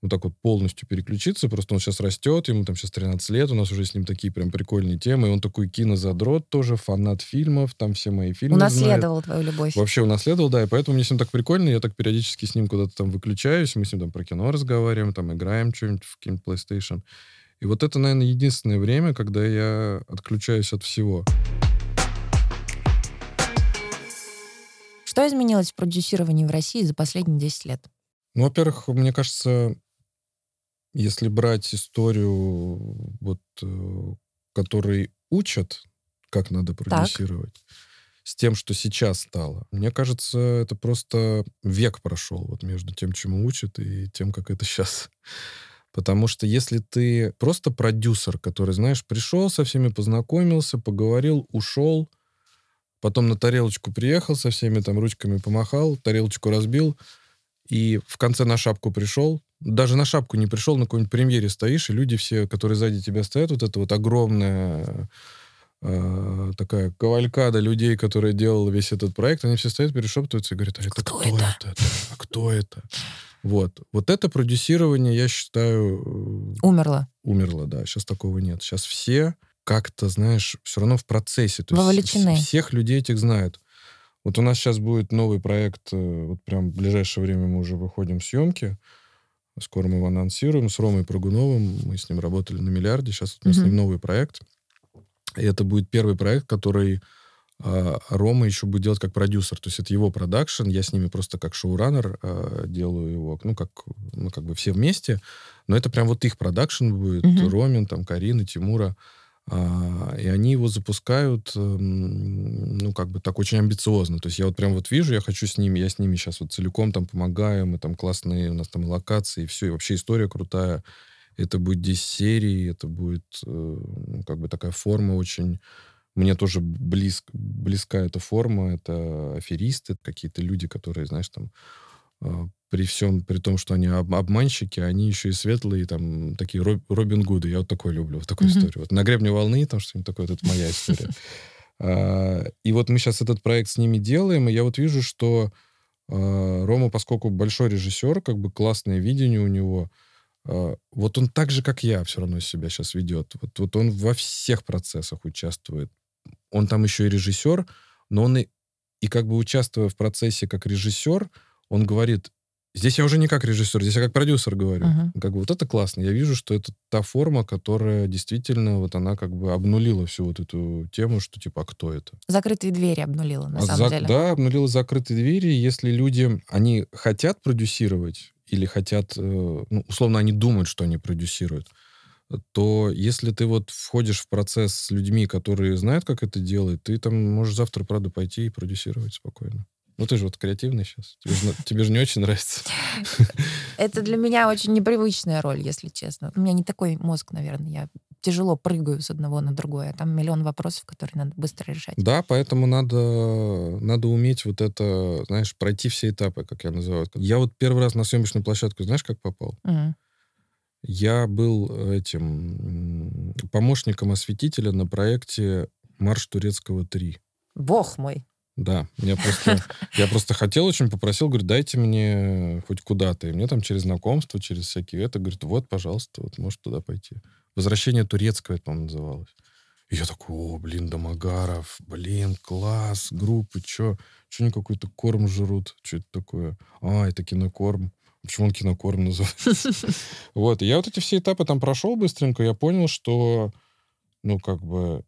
B: вот так вот полностью переключиться. Просто он сейчас растет, ему там сейчас 13 лет, у нас уже с ним такие прям прикольные темы. И он такой кинозадрот тоже, фанат фильмов, там все мои фильмы знает.
A: Унаследовал твою любовь.
B: Вообще унаследовал, да, и поэтому мне с ним так прикольно, я так периодически с ним куда-то там выключаюсь, мы с ним там про кино разговариваем, там играем что-нибудь в каким-нибудь PlayStation. И вот это, наверное, единственное время, когда я отключаюсь от всего.
A: Что изменилось в продюсировании в России за последние 10 лет?
B: Ну, во-первых, мне кажется, если брать историю, вот, э, которой учат, как надо продюсировать, с тем, что сейчас стало, мне кажется, это просто век прошел вот между тем, чему учат, и тем, как это сейчас. Потому что если ты просто продюсер, который, знаешь, пришел, со всеми познакомился, поговорил, ушел, потом на тарелочку приехал, со всеми там ручками помахал, тарелочку разбил, и в конце на шапку пришел, даже на шапку не пришел, на какой-нибудь премьере стоишь, и люди все, которые сзади тебя стоят, вот это вот огромная э, такая кавалькада людей, которые делали весь этот проект, они все стоят, перешептываются и говорят, а это
A: Кто
B: кто,
A: это?
B: это? А кто это? Вот. Вот это продюсирование, я считаю, э,
A: Умерла.
B: умерло, да. Сейчас такого нет. Сейчас все как-то, знаешь, все равно в процессе. То есть
A: Вовлечены.
B: вс- всех людей этих знают. Вот у нас сейчас будет новый проект, э, вот прям в ближайшее время мы уже выходим в съемки. Скоро мы его анонсируем с Ромой Прыгуновым. Мы с ним работали на миллиарде. Сейчас вот у нас с ним новый проект. И это будет первый проект, который а, Рома еще будет делать как продюсер. То есть это его продакшн. Я с ними просто как шоураннер а, делаю его. Ну, как, ну, как бы все вместе. Но это прям вот их продакшн будет.
A: Мгм.
B: Ромин, там, Карина, Тимура. А, и они его запускают, эм, ну, как бы так очень амбициозно. То есть я вот прям вот вижу, я хочу с ними, я с ними сейчас вот целиком там помогаю, мы там классные, у нас там и локации, и все, и вообще история крутая. Это будет 10 серий, это будет э, ну, как бы такая форма очень... Мне тоже близ, близка эта форма, это аферисты, какие-то люди, которые, знаешь, там при всем, при том, что они об- обманщики, они еще и светлые, там, такие Роб- Робин Гуды. Я вот такой люблю, вот такую
A: Мгм.
B: историю. Вот на гребне волны, там что-нибудь такое, это моя история. А, И вот мы сейчас этот проект с ними делаем, и я вот вижу, что а, Рома, поскольку большой режиссер, как бы классное видение у него, а, вот он так же, как я, все равно себя сейчас ведет. Вот, вот он во всех процессах участвует. Он там еще и режиссер, но он и, и как бы участвуя в процессе как режиссер, он говорит, здесь я уже не как режиссер, здесь я как продюсер говорю.
A: Мгм.
B: Как бы вот это классно. Я вижу, что это та форма, которая действительно вот она как бы обнулила всю вот эту тему, что типа, а кто это?
A: Закрытые двери обнулила, на
B: А
A: самом
B: за-
A: деле.
B: Да, обнулила закрытые двери. Если люди, они хотят продюсировать или хотят, э, ну, условно, они думают, что они продюсируют, то если ты вот входишь в процесс с людьми, которые знают, как это делать, ты там можешь завтра, правда, пойти и продюсировать спокойно. Ну, ты же вот креативный сейчас. Тебе же, тебе же не очень нравится.
A: Это для меня очень непривычная роль, если честно. У меня не такой мозг, наверное. Я тяжело прыгаю с одного на другое. Там миллион вопросов, которые надо быстро решать.
B: Да, поэтому надо, надо уметь вот это, знаешь, пройти все этапы, как я называю. Я вот первый раз на съемочную площадку, знаешь, как попал?
A: Мгм.
B: Я был этим помощником осветителя на проекте «Марш турецкого 3».
A: Бог мой.
B: Да, я просто, я просто хотел, очень попросил, говорю, дайте мне хоть куда-то. И мне там через знакомство, через всякие это, говорит, вот, пожалуйста, вот можешь туда пойти. «Возвращение турецкого» это, по-моему, называлось. И я такой, о, блин, Домогаров, блин, класс, группы, чё? Чё они какой-то корм жрут? Что это такое? А, это кинокорм. Почему он кинокорм называется? Вот, я вот эти все этапы там прошел быстренько, я понял, что, ну, как бы,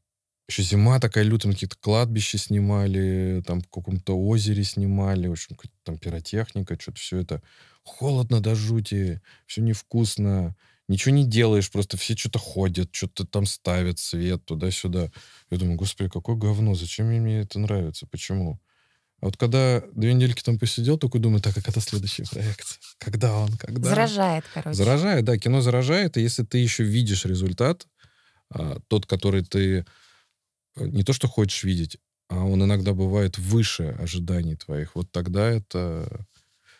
B: еще зима такая лютая, какие-то кладбища снимали, там в каком-то озере снимали, в общем, там пиротехника, что-то все это холодно до жути, все невкусно, ничего не делаешь, просто все что-то ходят, что-то там ставят, свет туда-сюда. Я думаю, господи, какое говно, зачем мне это нравится, почему? А вот когда две недельки там посидел, такой думаю, так, а когда следующий проект? Когда он? Когда?
A: Заражает, короче.
B: Заражает, да, кино заражает, и если ты еще видишь результат, а, тот, который ты не то что хочешь видеть, а он иногда бывает выше ожиданий твоих, вот тогда это...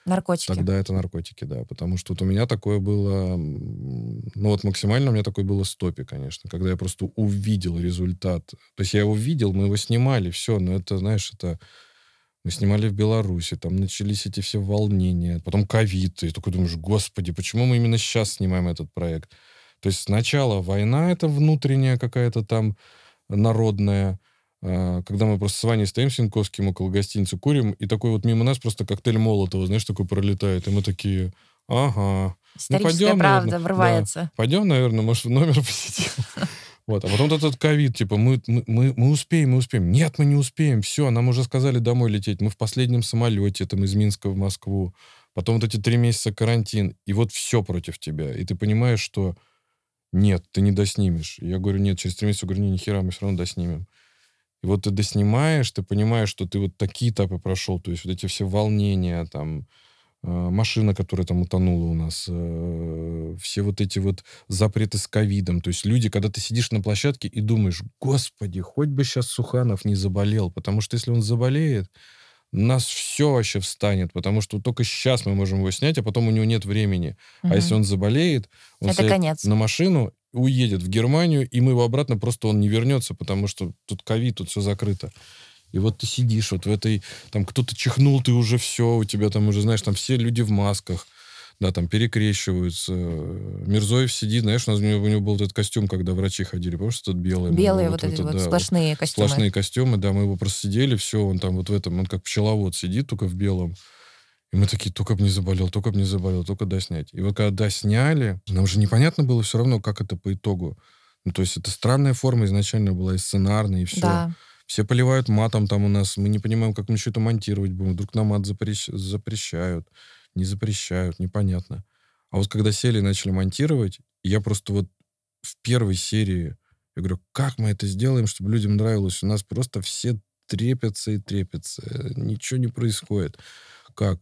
A: Наркотики.
B: Тогда это наркотики, да. Потому что вот у меня такое было... Ну вот максимально у меня такое было стопе, конечно. Когда я просто увидел результат. То есть я его видел, мы его снимали, все. Но это, знаешь, это... Мы снимали в Беларуси, там начались эти все волнения, потом ковид. И такой думаешь, господи, почему мы именно сейчас снимаем этот проект? То есть сначала война это внутренняя какая-то там народная, а, когда мы просто с Ваней стоим с Янковским около гостиницы, курим, и такой вот мимо нас просто коктейль Молотова, знаешь, такой пролетает, и мы такие, ага.
A: Ну, пойдем, правда наверное, врывается.
B: Да, пойдем, наверное, может, в номер посидим. Вот. А потом этот ковид, типа, мы, мы, мы успеем, мы успеем. Нет, мы не успеем. Все, нам уже сказали домой лететь. Мы в последнем самолете, там, из Минска в Москву. Потом вот эти три месяца карантин. И вот все против тебя. И ты понимаешь, что нет, ты не доснимешь. Я говорю, нет, через три месяца, говорю, не, нихера, мы все равно доснимем. И вот ты доснимаешь, ты понимаешь, что ты вот такие этапы прошел, то есть вот эти все волнения, там, э, машина, которая там утонула у нас, э, все вот эти вот запреты с ковидом. То есть люди, когда ты сидишь на площадке и думаешь, господи, хоть бы сейчас Суханов не заболел, потому что если он заболеет, нас все вообще встанет, потому что только сейчас мы можем его снять, а потом у него нет времени. Угу. А если он заболеет, он
A: Это конец.
B: на машину, уедет в Германию, и мы его обратно просто он не вернется, потому что тут ковид, тут все закрыто. И вот ты сидишь вот в этой, там кто-то чихнул, ты уже все, у тебя там уже, знаешь, там все люди в масках да, там перекрещиваются. Мирзоев сидит, знаешь, у, нас, у, него, у него был этот костюм, когда врачи ходили, помнишь, этот белый?
A: Белые вот, вот эти вот, да, сплошные
B: вот,
A: костюмы.
B: Сплошные костюмы, да, мы его просто сидели, все, он там вот в этом, он как пчеловод сидит, только в белом. И мы такие, только бы не заболел, только бы не заболел, только доснять. И вот когда досняли, нам уже непонятно было все равно, как это по итогу. Ну, то есть это странная форма изначально была, и сценарная, и все.
A: Да.
B: Все поливают матом там у нас, мы не понимаем, как мы все это монтировать будем. Вдруг нам мат запрещ... запрещают не запрещают, непонятно. А вот когда сели и начали монтировать, я просто вот в первой серии, я говорю, как мы это сделаем, чтобы людям нравилось? У нас просто все трепятся и трепятся. Ничего не происходит. Как?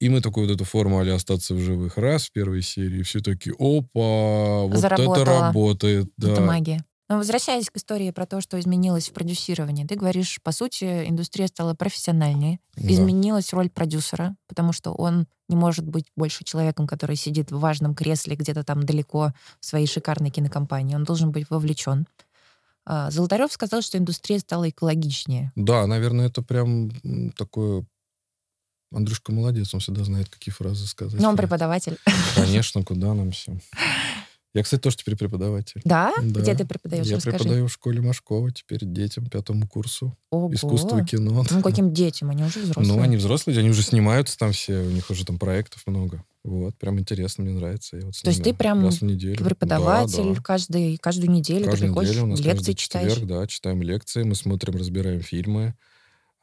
B: И мы такую вот эту форму остаться в живых раз в первой серии, все такие, опа, вот Заработала. это работает. Да.
A: Это магия. Но возвращаясь к истории про то, что изменилось в продюсировании, ты говоришь, по сути, индустрия стала профессиональнее, да. изменилась роль продюсера, потому что он не может быть больше человеком, который сидит в важном кресле где-то там далеко в своей шикарной кинокомпании. Он должен быть вовлечен. А, Золотарев сказал, что индустрия стала экологичнее.
B: Да, наверное, это прям такое Андрюшка молодец, он всегда знает, какие фразы сказать.
A: Но он преподаватель.
B: Конечно, куда нам всем. Я, кстати, тоже теперь преподаватель.
A: Да? да. Где ты преподаешь?
B: Я
A: Расскажи.
B: преподаю в школе Машкова теперь детям, пятому курсу.
A: Ого.
B: Искусство и кино.
A: Ну, каким детям? Они уже взрослые.
B: Ну, они взрослые, они уже снимаются там все, у них уже там проектов много. Вот, прям интересно, мне нравится. Я вот
A: То есть ты прям раз в неделю. преподаватель да, да. Каждый, каждую неделю
B: каждую
A: ты приходишь,
B: неделю у нас
A: лекции читаешь?
B: четверг, да, читаем лекции, мы смотрим, разбираем фильмы.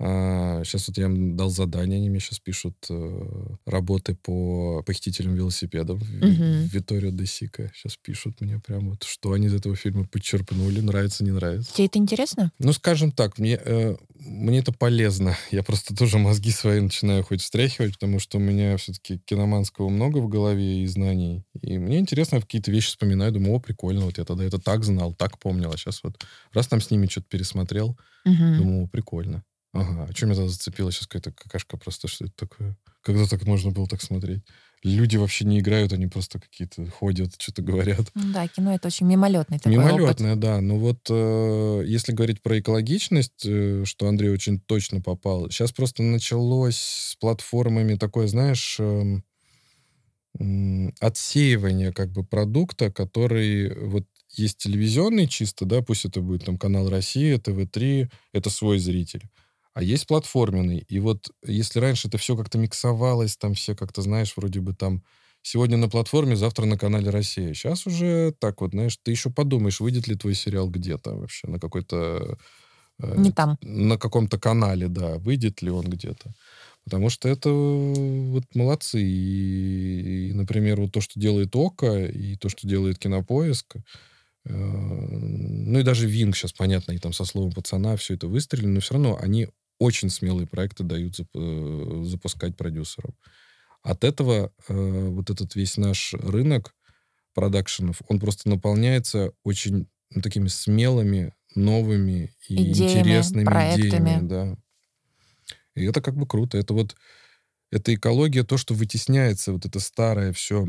B: А, сейчас вот я им дал задание, они мне сейчас пишут э, работы по похитителям велосипедов
A: угу.
B: Виторио де Сика. Сейчас пишут мне прям вот, что они из этого фильма подчерпнули, нравится, не нравится.
A: Тебе это интересно?
B: Ну, скажем так, мне, э, мне это полезно. Я просто тоже мозги свои начинаю хоть встряхивать, потому что у меня все-таки киноманского много в голове и знаний. И мне интересно, какие-то вещи вспоминаю, думаю, о, прикольно, вот я тогда это так знал, так помнил, а сейчас вот раз там с ними что-то пересмотрел,
A: угу.
B: думаю, о, прикольно. Ага, а что меня тогда зацепило? Сейчас какая-то какашка просто, что это такое? Когда так можно было так смотреть? Люди вообще не играют, они просто какие-то ходят, что-то говорят.
A: Да, кино это очень мимолетный такой
B: Мимолетное,
A: опыт.
B: да. Ну вот, э, если говорить про экологичность, э, что Андрей очень точно попал, сейчас просто началось с платформами такое, знаешь, э, э, отсеивание как бы продукта, который вот есть телевизионный чисто, да, пусть это будет там канал Россия, ТВ-3, это свой зритель. А есть платформенный. И вот если раньше это все как-то миксовалось, там все как-то, знаешь, вроде бы там сегодня на платформе, завтра на канале Россия. Сейчас уже так вот, знаешь, ты еще подумаешь, выйдет ли твой сериал где-то вообще, на какой-то...
A: Э, Не там.
B: На каком-то канале, да, выйдет ли он где-то. Потому что это вот молодцы. И, и, например, вот то, что делает ОКО, и то, что делает Кинопоиск, э, ну и даже Винг сейчас, понятно, и там со словом пацана все это выстрелили, но все равно они очень смелые проекты дают зап- запускать продюсерам. От этого э, вот этот весь наш рынок продакшенов, он просто наполняется очень ну, такими смелыми, новыми и
A: идеями,
B: интересными
A: проектами.
B: идеями. Да. И это как бы круто. Это вот это экология, то, что вытесняется, вот это старое все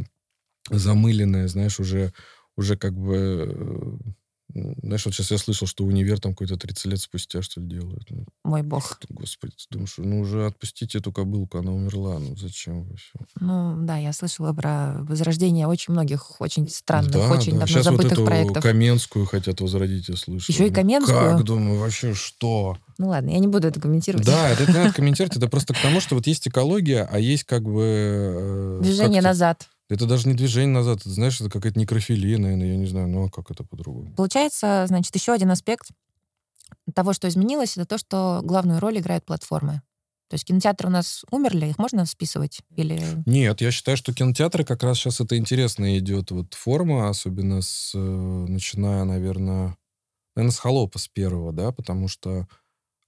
B: замыленное, знаешь, уже, уже как бы э, знаешь, вот сейчас я слышал, что универ там какой-то 30 лет спустя, что ли, делают. Ну,
A: Мой бог.
B: Господи, ты думаешь, ну уже отпустите эту кобылку, она умерла, ну зачем вообще?
A: Ну, да, я слышала про возрождение очень многих, очень странных,
B: да,
A: очень
B: да.
A: давно
B: Сейчас
A: забытых
B: вот эту
A: проектов.
B: Каменскую хотят возродить, я слышу.
A: Еще и
B: Ну,
A: Каменскую?
B: Как, думаю, вообще что?
A: Ну ладно, я не буду это комментировать.
B: Да, это не надо комментировать, это просто к тому, что вот есть экология, а есть как бы... э,
A: Движение назад.
B: Это даже не движение назад, это, знаешь, это какая-то некрофилия, наверное, я не знаю, ну а как это по-другому?
A: Получается, значит, еще один аспект того, что изменилось, это то, что главную роль играют платформы. То есть кинотеатры у нас умерли, их можно списывать? Или...
B: Нет, я считаю, что кинотеатры как раз сейчас это интересная идет вот форма, особенно с, э, начиная, наверное, наверное, с «Холопа» с первого, да, потому что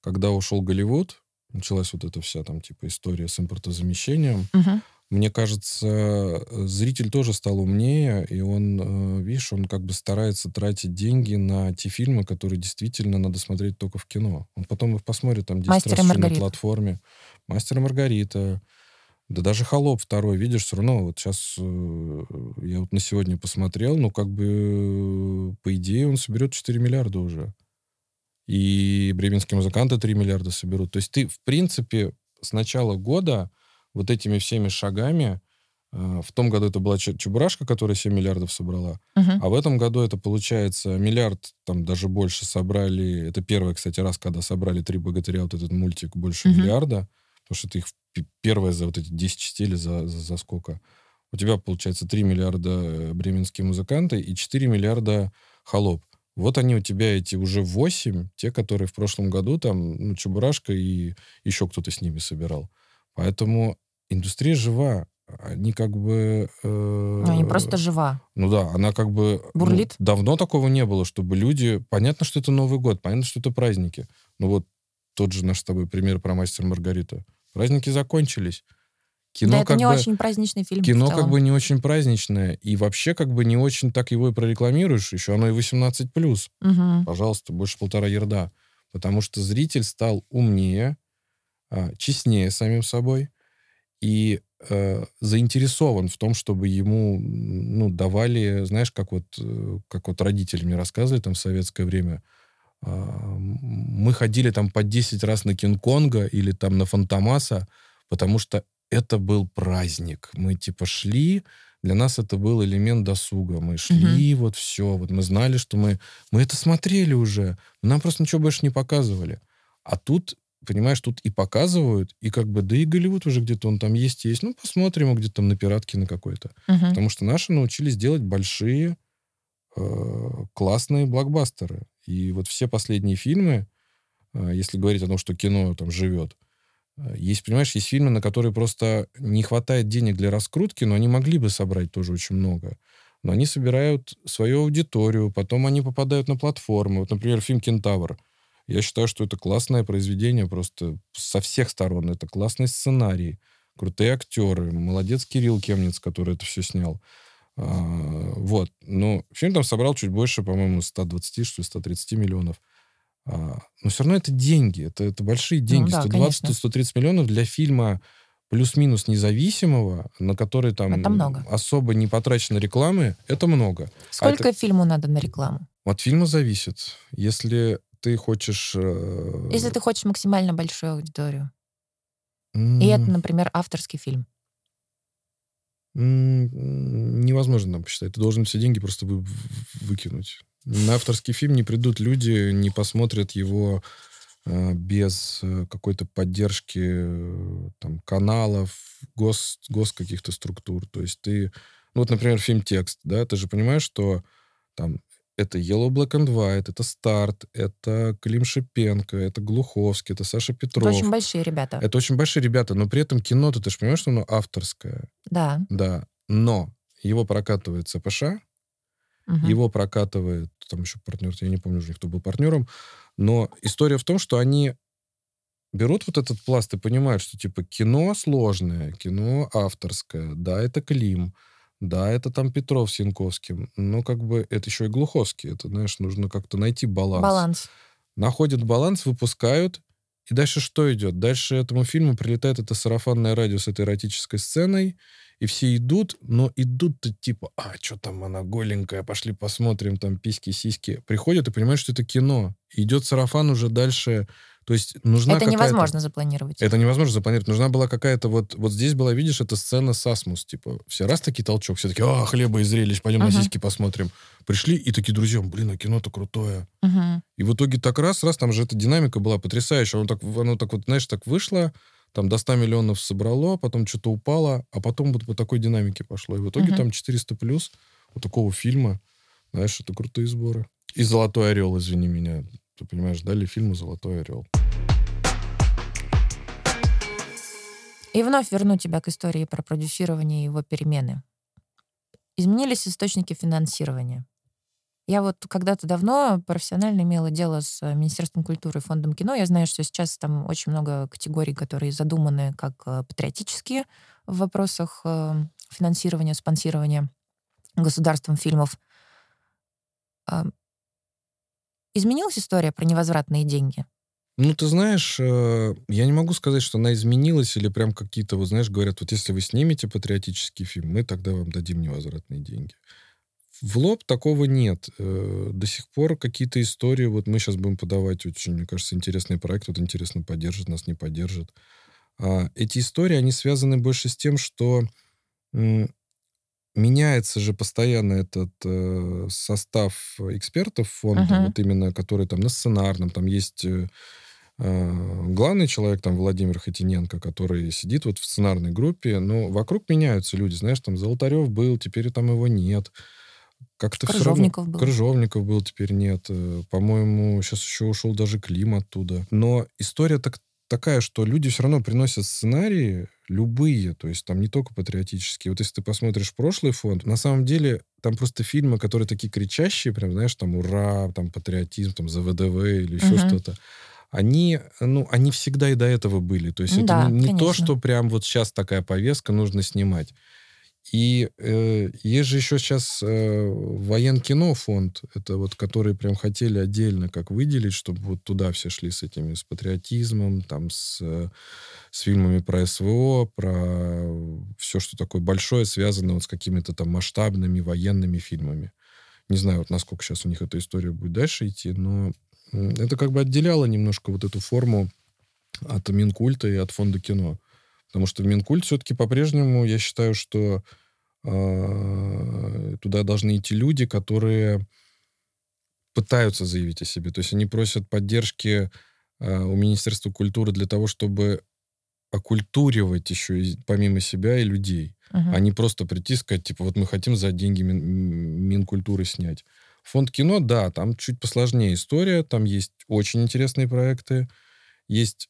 B: когда ушел Голливуд, началась вот эта вся там типа история с импортозамещением,
A: Мгм.
B: Мне кажется, э, зритель тоже стал умнее, и он, э, видишь, он как бы старается тратить деньги на те фильмы, которые действительно надо смотреть только в кино. Он потом их посмотрит там 10
A: «Мастер и
B: раз еще на
A: Маргарита».
B: платформе. «Мастер и Маргарита», да даже «Холоп» второй, видишь, все равно вот сейчас я вот на сегодня посмотрел, ну как бы э, по идее он соберет 4 миллиарда уже. И бременские музыканты 3 миллиарда соберут. То есть ты, в принципе, с начала года вот этими всеми шагами, э, в том году это была Чебурашка, которая 7 миллиардов собрала,
A: Мгм.
B: а в этом году это получается миллиард, там даже больше собрали. Это первый, кстати, раз, когда собрали «Три богатыря», вот этот мультик, больше
A: Мгм.
B: миллиарда. Потому что это их первое за вот эти 10 частей или за, за, за сколько. У тебя, получается, 3 миллиарда э, бременские музыканты и 4 миллиарда холоп. Вот они у тебя эти уже 8, те, которые в прошлом году там, ну, Чебурашка и еще кто-то с ними собирал. Поэтому индустрия жива. Они как бы... э,
A: Ну, не просто жива.
B: ну да, она как бы... ну,
A: Бурлит.
B: давно такого не было, чтобы люди... Понятно, что это Новый год, понятно, что это праздники. Ну вот тот же наш с тобой пример про «Мастер и Маргарита». Праздники закончились. Кино
A: да, это
B: как
A: не
B: бы...
A: очень праздничный фильм.
B: Кино как бы не очень праздничное. И вообще как бы не очень так его и прорекламируешь. Еще оно и 18+.
A: Мгм.
B: Пожалуйста, больше полтора ерда. Потому что зритель стал умнее, честнее самим собой и э, заинтересован в том, чтобы ему ну, давали, знаешь, как вот, э, как вот родители мне рассказывали там в советское время, а, м, мы ходили там по 10 раз на Кинг-Конга или там на Фантомаса, потому что это был праздник. Мы типа шли, для нас это был элемент досуга. Мы шли, вот все, вот мы знали, что мы, мы это смотрели уже, нам просто ничего больше не показывали. А тут, понимаешь, тут и показывают, и как бы, да и Голливуд уже где-то он там есть, есть. Ну, посмотрим его где-то там на пиратке на какой-то.
A: Мгм.
B: Потому что наши научились делать большие, э, классные блокбастеры. И вот все последние фильмы, э, если говорить о том, что кино там живет, э, есть, понимаешь, есть фильмы, на которые просто не хватает денег для раскрутки, но они могли бы собрать тоже очень много. Но они собирают свою аудиторию, потом они попадают на платформы. Вот, например, фильм «Кентавр». Я считаю, что это классное произведение просто со всех сторон. Это классный сценарий, крутые актеры, молодец Кирилл Кемниц, который это все снял. А, вот. Но фильм там собрал чуть больше, по-моему, 120, что ли, 130 миллионов. А, но все равно это деньги. Это, это большие деньги.
A: Ну да,
B: 120-130 миллионов для фильма плюс-минус независимого, на который там
A: Это много.
B: особо не потрачено рекламы, это много.
A: Сколько фильму надо на рекламу?
B: От фильма зависит. Если ты хочешь... э,
A: Если ты хочешь максимально большую аудиторию.
B: м,
A: И это, например, авторский фильм.
B: Невозможно там посчитать. Ты должен все деньги просто вы- выкинуть. На авторский фильм не придут люди, не посмотрят его э, без э, какой-то поддержки э, там, каналов, гос, гос каких-то структур. То есть ты... Ну вот, например, фильм «Текст», да, ты же понимаешь, что там это Yellow Black and White, это Старт, это Клим Шипенко, это Глуховский, это Саша
A: Это
B: Петров.
A: очень большие ребята.
B: Это очень большие ребята, но при этом кино-то, ты же понимаешь, что оно авторское.
A: Да.
B: Да, но его прокатывает ЦПШ,
A: Мгм.
B: его прокатывает, там еще партнер, я не помню уже, кто был партнером, но история в том, что они берут вот этот пласт и понимают, что типа кино сложное, кино авторское, да, это Клим, да, это там Петров с Янковским, но как бы это еще и Глуховский, это, знаешь, нужно как-то найти баланс.
A: Баланс.
B: Находят баланс, выпускают, И дальше что идет? Дальше этому фильму прилетает это сарафанное радио с этой эротической сценой, и все идут, но идут-то типа, а, что там она голенькая, пошли посмотрим, там письки, сиськи. Приходят и понимают, что это кино. И идет сарафан уже дальше то есть нужна
A: Это невозможно запланировать.
B: Это невозможно запланировать. Нужна была какая-то вот... Вот здесь была, видишь, эта сцена Сасмус. Типа, все раз таки толчок, все таки а, хлеба и зрелищ, пойдем uh-huh. на сиськи посмотрим. Пришли и такие, друзья, блин, а кино-то крутое. Uh-huh. И в итоге так раз, раз, там же эта динамика была потрясающая. Оно так, оно так вот, знаешь, так вышло, там до 100 миллионов собрало, потом что-то упало, а потом вот по такой динамике пошло. И в итоге uh-huh. там 400 плюс вот такого фильма. Знаешь, это крутые сборы. И «Золотой орел», извини меня. Ты понимаешь, дали фильму «Золотой орел».
A: И вновь верну тебя к истории про продюсирование и его перемены. Изменились источники финансирования. Я вот когда-то давно профессионально имела дело с э, Министерством культуры и Фондом кино. Я знаю, что сейчас там очень много категорий, которые задуманы как э, патриотические в вопросах э, финансирования, спонсирования государством фильмов. Изменилась история про невозвратные деньги?
B: Ну, ты знаешь, э, я не могу сказать, что она изменилась, или прям какие-то, вот знаешь, говорят, вот если вы снимете патриотический фильм, мы тогда вам дадим невозвратные деньги. В лоб такого нет. Э, до сих пор какие-то истории, вот мы сейчас будем подавать очень, мне кажется, интересный проект, вот интересно поддержит, нас не поддержит. А эти истории, они связаны больше с тем, что меняется же постоянно этот э, состав экспертов фонда, uh-huh. вот именно, который там на сценарном, там есть э, э, главный человек, там Владимир Хотиненко, который сидит вот в сценарной группе, но вокруг меняются люди, знаешь, там Золотарев был, теперь там его нет. Как-то
A: Крыжовников
B: равно...
A: был.
B: Крыжовников был, теперь нет. Э, по-моему, сейчас еще ушел даже Клим оттуда. Но история так такая, что люди все равно приносят сценарии любые, то есть там не только патриотические. Вот если ты посмотришь прошлый фонд, на самом деле там просто фильмы, которые такие кричащие, прям, знаешь, там «Ура», там «Патриотизм», там «За ВДВ» или еще uh-huh. что-то, они, ну, они всегда и до этого были. То есть это да, не, не то, что прям вот сейчас такая повестка нужно снимать. И э, есть же еще сейчас э, военкино фонд, это вот, который прям хотели отдельно как выделить, чтобы вот туда все шли с этими, с патриотизмом, там, с, э, с фильмами про СВО, про все, что такое большое, связано вот с какими-то там масштабными военными фильмами. Не знаю, вот насколько сейчас у них эта история будет дальше идти, но это как бы отделяло немножко вот эту форму от Минкульта и от фонда кино. Потому что в Минкульт все-таки по-прежнему, я считаю, что э, туда должны идти люди, которые пытаются заявить о себе. То есть они просят поддержки э, у Министерства культуры для того, чтобы окультуривать еще и, помимо себя и людей. Uh-huh. А не просто прийти и сказать, типа, вот мы хотим за деньги Мин, Минкультуры снять. Фонд кино, да, там чуть посложнее история, там есть очень интересные проекты, есть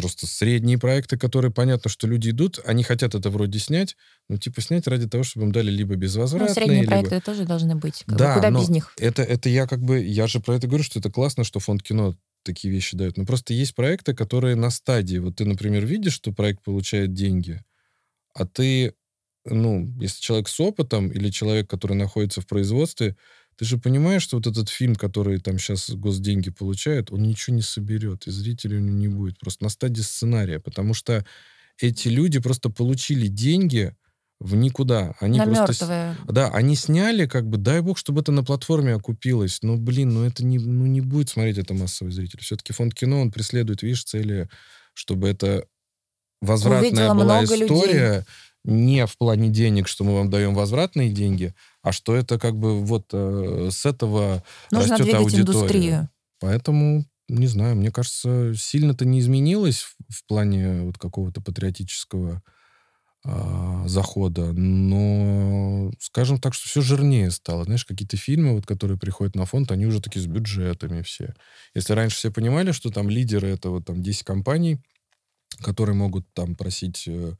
B: просто средние проекты, которые понятно, что люди идут, они хотят это вроде снять, ну, типа снять ради того, чтобы им дали либо безвозвратные... Ну,
A: средние
B: либо...
A: проекты тоже должны быть.
B: Как да,
A: бы, куда
B: но
A: без них?
B: Это, это я как бы... Я же про это говорю, что это классно, что фонд кино такие вещи дает. Но просто есть проекты, которые на стадии. Вот ты, например, видишь, что проект получает деньги, а ты, ну, если человек с опытом или человек, который находится в производстве, ты же понимаешь, что вот этот фильм, который там сейчас госденьги получает, он ничего не соберет, и зрителей у него не будет. Просто на стадии сценария. Потому что эти люди просто получили деньги в никуда. Они
A: на
B: просто...
A: мертвые.
B: Да, они сняли, как бы, дай бог, чтобы это на платформе окупилось. Но, блин, ну это не, ну, не будет смотреть это массовый зритель. Все-таки фонд кино, он преследует, видишь, цели, чтобы это возвратная Увидела была история, людей. Не в плане денег, что мы вам даем возвратные деньги, а что это как бы вот э, с этого Нужно растет аудитория. Индустрию. Поэтому, не знаю, мне кажется, сильно-то не изменилось в, в плане вот какого-то патриотического э, захода, но, скажем так, что все жирнее стало. Знаешь, какие-то фильмы, вот, которые приходят на фонд, они уже такие с бюджетами все. Если раньше все понимали, что там лидеры это вот там 10 компаний, которые могут там просить э,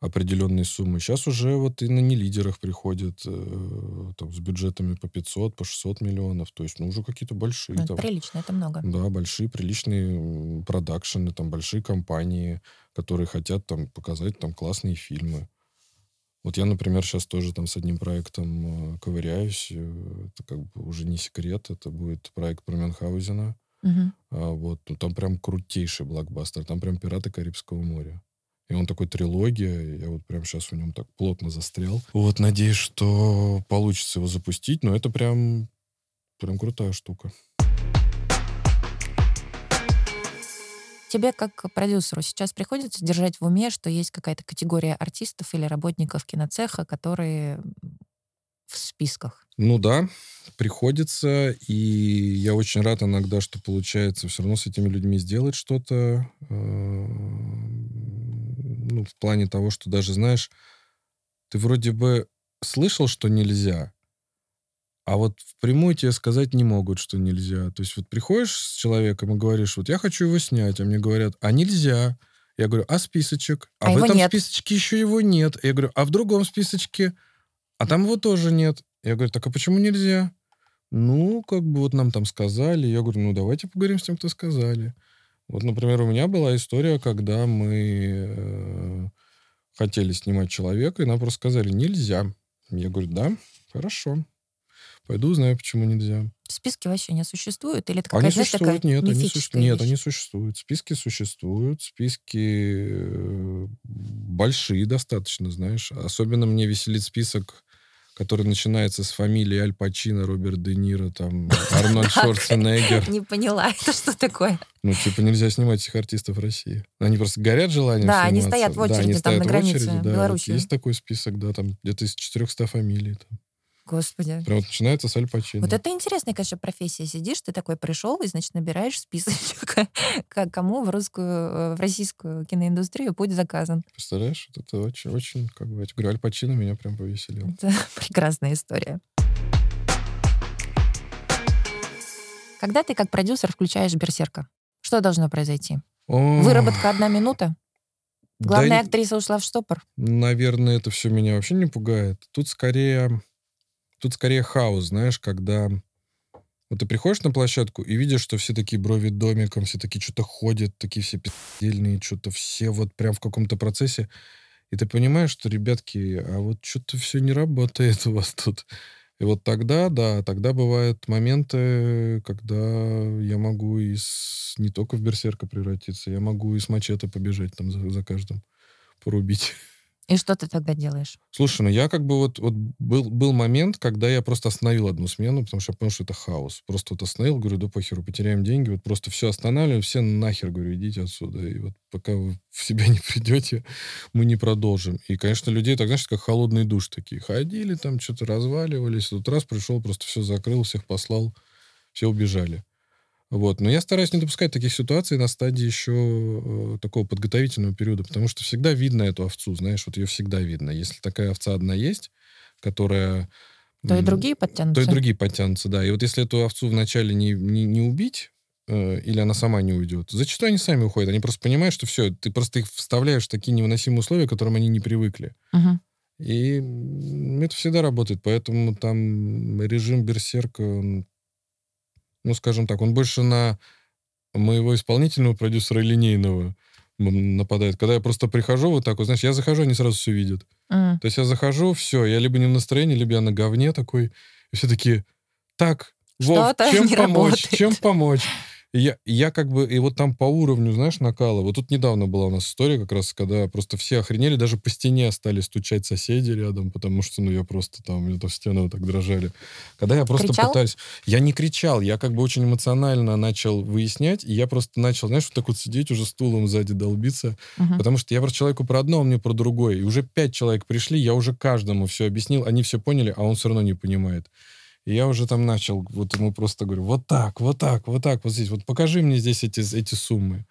B: определенные суммы. Сейчас уже вот и на нелидерах приходят э, там, с бюджетами по 500, по 600 миллионов. То есть, ну, уже какие-то большие. Ну,
A: это там, прилично, это много.
B: Да, большие, приличные продакшены, там, большие компании, которые хотят там показать там классные фильмы. Вот я, например, сейчас тоже там с одним проектом э, ковыряюсь. Э, это как бы уже не секрет. Это будет проект про Мюнхгаузена.
A: Мгм.
B: А, вот, ну, там прям крутейший блокбастер, там прям «Пираты Карибского моря». И он такой трилогия, я вот прям сейчас в нем так плотно застрял. Вот, надеюсь, что получится его запустить, но это прям, прям крутая штука.
A: Тебе, как продюсеру, сейчас приходится держать в уме, что есть какая-то категория артистов или работников киноцеха, которые в списках.
B: Ну да, приходится, и я очень рад иногда, что получается все равно с этими людьми сделать что-то. Ну, в плане того, что даже, знаешь, ты вроде бы слышал, что нельзя, а вот впрямую тебе сказать не могут, что нельзя. То есть вот приходишь с человеком и говоришь, вот я хочу его снять, а мне говорят, а нельзя. Я говорю, а списочек? А,
A: А
B: в этом
A: нет.
B: списочке еще его нет. Я говорю, а в другом списочке? А там его тоже нет. Я говорю, так а почему нельзя? Ну, как бы вот нам там сказали. Я говорю, ну давайте поговорим с тем, кто сказали. Вот, например, у меня была история, когда мы э, хотели снимать человека, и нам просто сказали, нельзя. Я говорю, да, хорошо. Пойду узнаю, почему нельзя.
A: Списки вообще не существуют? Или это
B: Они
A: какая-то, такая
B: существуют, нет, они, суще- нет они существуют. Списки существуют, списки э, большие достаточно, знаешь. Особенно мне веселит список, который начинается с фамилии Аль Пачино, Роберт Де Ниро, там, Арнольд. Шварценеггер.
A: Не поняла, это что такое?
B: Ну, типа, нельзя снимать этих артистов в России. Они просто горят желанием
A: Да, они стоят в очереди там на границе Белоруссии.
B: есть такой список, да, там где-то из 400 фамилий. там.
A: Господи.
B: Прям вот начинается с Аль Пачино.
A: Вот это интересная, конечно, профессия. Сидишь, ты такой пришел и, значит, набираешь списочек, кому в русскую, э, в российскую киноиндустрию путь заказан.
B: Представляешь, вот это очень, очень, как бы, я говорю, Аль Пачино меня прям повеселил.
A: Это прекрасная история. Когда ты как продюсер включаешь берсерка, что должно произойти?
B: О,
A: Выработка одна минута?
B: да
A: Главная
B: и-
A: актриса ушла в штопор?
B: Наверное, это все меня вообще не пугает. Тут скорее, тут скорее хаос, знаешь, когда вот ты приходишь на площадку и видишь, что все такие брови домиком, все такие что-то ходят, такие все пиздельные, что-то все вот прям в каком-то процессе. И ты понимаешь, что, ребятки, а вот что-то все не работает у вас тут. И вот тогда, да, тогда бывают моменты, когда я могу и с- не только в берсерка превратиться, я могу и с мачете побежать там за, за каждым, порубить.
A: И что ты тогда делаешь?
B: Слушай, ну я как бы вот, вот был, был момент, когда я просто остановил одну смену, потому что я понял, что это хаос. Просто вот остановил, говорю, да похеру, потеряем деньги, вот просто все останавливаем, все нахер, говорю, идите отсюда. И вот пока вы в себя не придете, мы не продолжим. И, конечно, людей так, знаешь, как холодный душ такие. Ходили там, что-то разваливались. Тут раз пришел, просто все закрыл, всех послал, все убежали. Вот. Но я стараюсь не допускать таких ситуаций на стадии еще э, такого подготовительного периода, потому что всегда видно эту овцу, знаешь, вот ее всегда видно. Если такая овца одна есть, которая...
A: То и другие
B: То
A: подтянутся?
B: и другие подтянутся, да. И вот если эту овцу вначале не, не, не убить, э, или она сама не уйдет, зачастую они сами уходят. Они просто понимают, что все, ты просто их вставляешь в такие невыносимые условия, к которым они не привыкли.
A: Мгм.
B: И это всегда работает. Поэтому там режим берсерка, он, ну, скажем так, он больше на моего исполнительного продюсера линейного нападает. Когда я просто прихожу вот так вот, знаешь, я захожу, они сразу все видят.
A: М.
B: То есть я захожу, все, я либо не в настроении, либо я на говне такой. И все такие, так, Вов, чем помочь?
A: работает».
B: Чем помочь? Я, я как бы, и вот там по уровню, знаешь, накала. Вот тут недавно была у нас история как раз, когда просто все охренели, даже по стене стали стучать соседи рядом, потому что, ну, я просто там, это стены вот так дрожали. Когда я просто
A: Кричал?
B: пытаюсь... Я не кричал, я как бы очень эмоционально начал выяснять, и я просто начал, знаешь, вот так вот сидеть, уже стулом сзади долбиться,
A: Мгм.
B: Потому что я про человеку про одно, он мне про другое. И уже пять человек пришли, я уже каждому все объяснил, они все поняли, а он все равно не понимает. И я уже там начал, вот ему просто говорю, вот так, вот так, вот так, вот здесь, вот покажи мне здесь эти, эти суммы.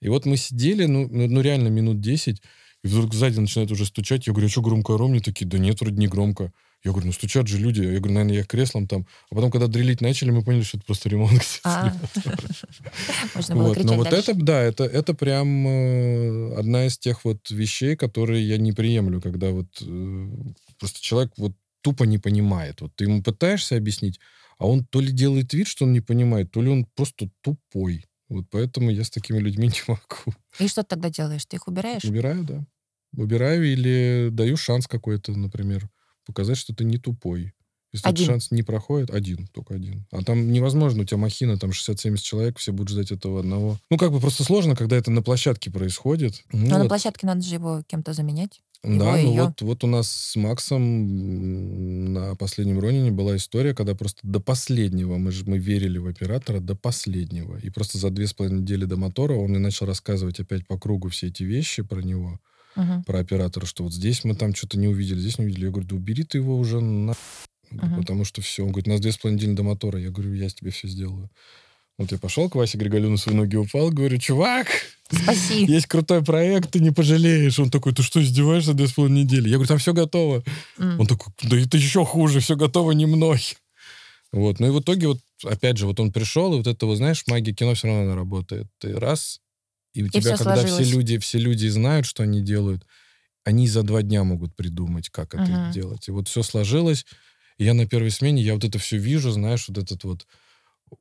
B: И вот мы сидели, ну, ну, ну, реально минут 10, и вдруг сзади начинает уже стучать. Я говорю, а что громко ору? Мне такие, да нет, вроде не громко. Я говорю, ну стучат же люди. Я говорю, наверное, я креслом там. А потом, когда дрелить начали, мы поняли, что это просто ремонт.
A: А. Можно было кричать
B: но вот это, да, это, это прям э, одна из тех вот вещей, которые я не приемлю, когда вот э, просто человек вот тупо не понимает. Вот ты ему пытаешься объяснить, а он то ли делает вид, что он не понимает, то ли он просто тупой. Вот поэтому я с такими людьми не могу.
A: И что ты тогда делаешь? Ты их убираешь?
B: Убираю, да. Убираю или даю шанс какой-то, например, показать, что ты не тупой. Если
A: Один.
B: этот шанс не проходит, один, только один. А там невозможно, у тебя махина, там 60-70 человек, все будут ждать этого одного. Ну, как бы просто сложно, когда это на площадке происходит. Ну,
A: Но на
B: вот.
A: площадке надо же его кем-то заменять.
B: Да,
A: его,
B: ну
A: её.
B: вот, вот у нас с Максом на последнем Ронине была история, когда просто до последнего, мы же мы верили в оператора до последнего. И просто за две с половиной недели до мотора он мне начал рассказывать опять по кругу все эти вещи про него,
A: Мгм.
B: про оператора, что вот здесь мы там что-то не увидели, здесь не увидели. Я говорю, да убери ты его уже на...
A: Мгм.
B: Потому что все. Он говорит, у нас две с половиной недели до мотора. Я говорю, я тебе все сделаю. Вот я пошел к Васе Григолю на свои ноги упал, говорю, чувак,
A: Спаси.
B: есть крутой проект, ты не пожалеешь. Он такой, ты что, издеваешься две с половиной недели? Я говорю, там все готово.
A: М.
B: Он такой, да это еще хуже, все готово не мной. Вот, ну и в итоге вот, опять же, вот он пришел, и вот это, вот, знаешь, магия кино все равно она работает. Ты раз, и у тебя,
A: всё
B: когда все
A: сложилось.
B: люди, все люди знают, что они делают, они за два дня могут придумать, как это
A: Мгм.
B: сделать. И вот все сложилось, и я на первой смене, я вот это все вижу, знаешь, вот этот вот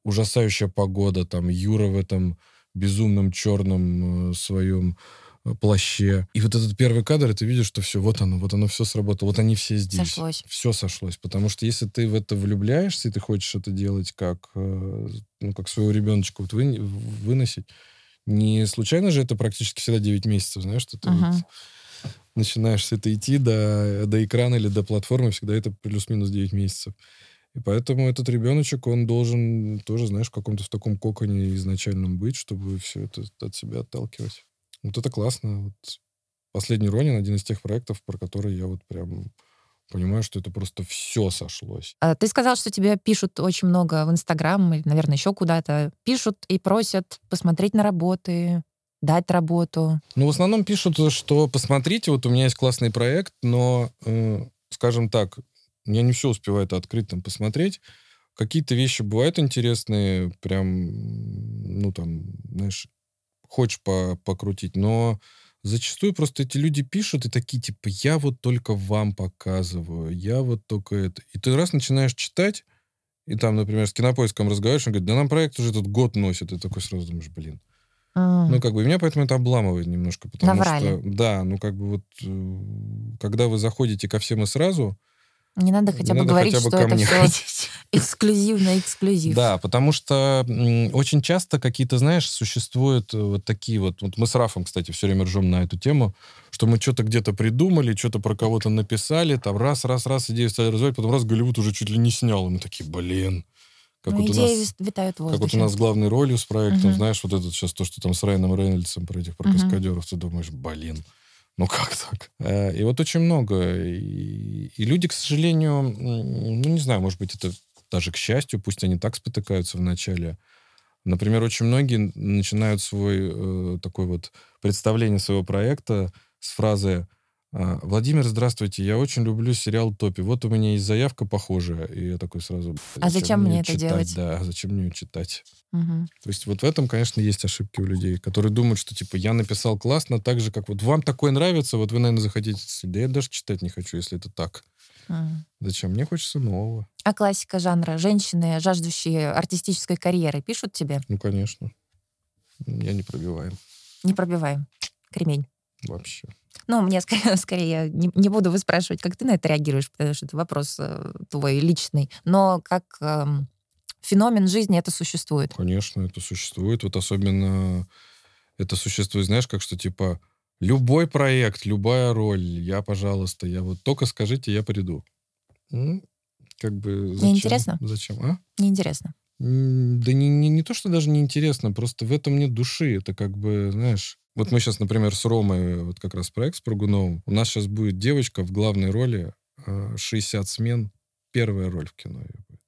B: ужасающая погода, там, Юра в этом безумном черном э, своем э, плаще. И вот этот первый кадр, и ты видишь, что все, вот оно, вот оно все сработало, вот они все здесь.
A: Сошлось.
B: Все сошлось. Потому что если ты в это влюбляешься, и ты хочешь это делать как, э, ну, как своего ребеночка вот вы- выносить, не случайно же это практически всегда 9 месяцев, знаешь, что ты вот
A: Мгм.
B: начинаешь с это идти до, до экрана или до платформы, всегда это плюс-минус 9 месяцев. И поэтому этот ребеночек, он должен тоже, знаешь, в каком-то в таком коконе изначальном быть, чтобы все это от себя отталкивать. Вот это классно. Вот последний Ронин один из тех проектов, про который я вот прям понимаю, что это просто все сошлось.
A: А, Ты сказал, что тебе пишут очень много в Инстаграм, или, наверное, еще куда-то. Пишут и просят посмотреть на работы, дать работу.
B: Ну, в основном пишут, что посмотрите, вот у меня есть классный проект, но, э, скажем так, я не все успеваю это открыть, там, посмотреть. Какие-то вещи бывают интересные, прям, ну, там, знаешь, хочешь по покрутить, но зачастую просто эти люди пишут и такие, типа, я вот только вам показываю, я вот только это. И ты раз начинаешь читать, и там, например, с кинопоиском разговариваешь, он говорит, да нам проект уже этот год носит. И такой сразу думаешь, блин.
A: М.
B: Ну, как бы, меня поэтому это обламывает немножко, потому
A: Наврали.
B: что, да, ну, как бы вот, э, когда вы заходите ко всем и сразу,
A: Не надо хотя бы
B: надо
A: говорить,
B: хотя бы
A: что
B: ко
A: это
B: мне
A: все
B: ходить.
A: эксклюзивно эксклюзив.
B: Да, потому что очень часто какие-то, знаешь, существуют э, вот такие вот, вот мы с Рафом, кстати, все время ржем на эту тему, что мы что-то где-то придумали, что-то про кого-то написали, там раз, раз, раз, идею стали развивать, потом раз Голливуд уже чуть ли не снял, и мы такие, блин, как
A: Ну,
B: вот у
A: идеи
B: нас...
A: вис- витают в
B: Как вот у
A: воздухе.
B: нас главной ролью с проектом,
A: Мгм.
B: знаешь, вот это сейчас то, что там с Райаном Рейнольдсом про этих, про
A: Мгм.
B: каскадеров, ты думаешь, блин, ну как так? Э, И вот очень много. И, люди, к сожалению, ну не знаю, может быть, это даже к счастью, пусть они так спотыкаются в начале. Например, очень многие начинают свой э, такой вот представление своего проекта с фразы Владимир, здравствуйте, я очень люблю сериал «Топи». Вот у меня есть заявка похожая. И я такой сразу...
A: А зачем мне
B: её
A: это
B: читать?
A: делать?
B: Да, зачем мне ее читать?
A: Мгм.
B: То есть вот в этом, конечно, есть ошибки у людей, которые думают, что, типа, я написал классно, так же, как вот вам такое нравится, вот вы, наверное, захотите... Да я даже читать не хочу, если это так.
A: М.
B: Зачем? Мне хочется нового.
A: А классика жанра. Женщины, жаждущие артистической карьеры, пишут тебе?
B: Ну, конечно. Я не пробиваем
A: Не пробиваем. Кремень.
B: вообще.
A: Ну, мне скорее, скорее не, не буду выспрашивать, как ты на это реагируешь, потому что это вопрос э, твой личный. Но как эм, феномен жизни это существует.
B: Конечно, это существует. Вот особенно это существует, знаешь, как что, типа, любой проект, любая роль, я, пожалуйста, я вот только скажите, я приду. Ну, как бы... Зачем?
A: интересно?
B: Зачем, а?
A: Неинтересно.
B: Да не, не, не то, что даже неинтересно, просто в этом нет души. Это как бы, знаешь... Вот мы сейчас, например, с Ромой, вот как раз проект с Прыгуновым, у нас сейчас будет девочка в главной роли, э, 60 смен, первая роль в кино ее будет.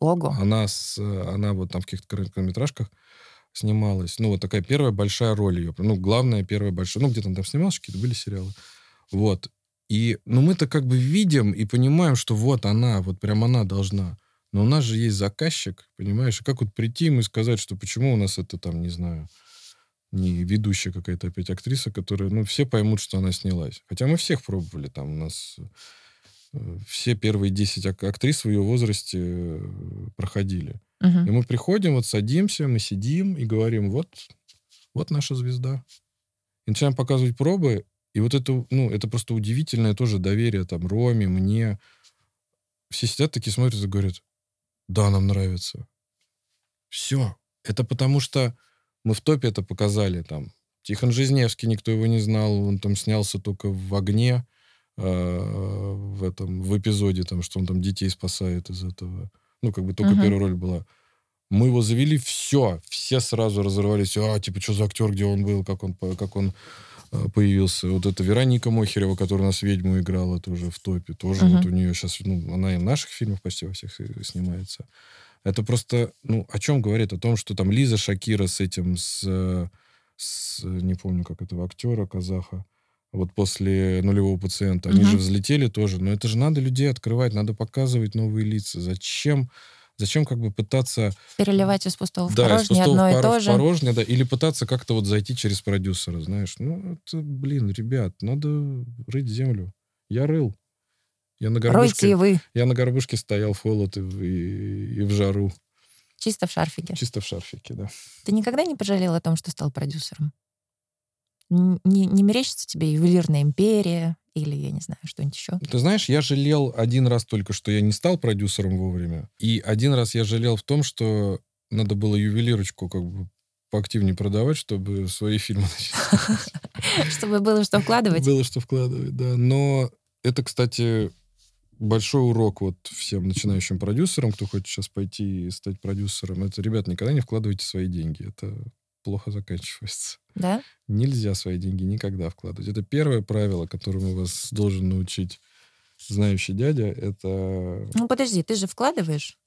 A: Ого.
B: Она, с, э, она вот там в каких-то короткометражках снималась. Ну, вот такая первая большая роль ее. Ну, главная первая большая. Ну, где-то он там снимался, какие-то были сериалы. Вот. И, ну, мы-то как бы видим и понимаем, что вот она, вот прям она должна. Но у нас же есть заказчик, понимаешь? И как вот прийти ему и сказать, что почему у нас это там, не знаю, не ведущая какая-то опять актриса, которая, ну, все поймут, что она снялась. Хотя мы всех пробовали, там у нас э, все первые 10 ак- актрис в ее возрасте э, проходили.
A: Мгм.
B: И мы приходим, вот садимся, мы сидим и говорим, вот, вот наша звезда. И начинаем показывать пробы, и вот это, ну, это просто удивительное тоже доверие там Роме, мне. все сидят такие, смотрят и говорят, да, нам нравится. Все. Это потому что мы в топе это показали. Там Тихон Жизневский, никто его не знал, он там снялся только в огне, э, в этом, в эпизоде, там, что он там детей спасает из этого. Ну, как бы только uh-huh. первая роль была. Мы его завели, все, все сразу разорвались. А, типа, что за актер, где он был, как он, как он э, появился. Вот это Вероника Мохерева, которая у нас ведьму играла тоже в топе. Тоже uh-huh. вот у нее сейчас, ну, она и в наших фильмах почти во всех снимается. Это просто, ну, о чем говорит? О том, что там Лиза Шакира с этим, с, с не помню, как этого актера, казаха, вот после нулевого пациента, они угу. же взлетели тоже. Но это же надо людей открывать, надо показывать новые лица. Зачем Зачем как бы пытаться...
A: Переливать из пустого в да, порожнее из пустого одно в, и то же.
B: порожнее, да, или пытаться как-то вот зайти через продюсера, знаешь. Ну, это, блин, ребят, надо рыть землю. Я рыл. Я на горбушке,
A: вы.
B: Я на горбушке стоял в холод и, и, и в жару.
A: Чисто в шарфике.
B: Чисто в шарфике, да.
A: Ты никогда не пожалел о том, что стал продюсером? Не, не мерещится тебе ювелирная империя или, я не знаю, что-нибудь еще?
B: Ты знаешь, я жалел один раз только, что я не стал продюсером вовремя. И один раз я жалел в том, что надо было ювелирочку как бы поактивнее продавать, чтобы свои фильмы
A: Чтобы было что вкладывать?
B: Было что вкладывать, да. Но это, кстати, большой урок вот всем начинающим продюсерам, кто хочет сейчас пойти и стать продюсером. Это, ребят, никогда не вкладывайте свои деньги. Это плохо заканчивается.
A: Да?
B: Нельзя свои деньги никогда вкладывать. Это первое правило, которому вас должен научить знающий дядя. Это...
A: Ну, подожди, ты же вкладываешь?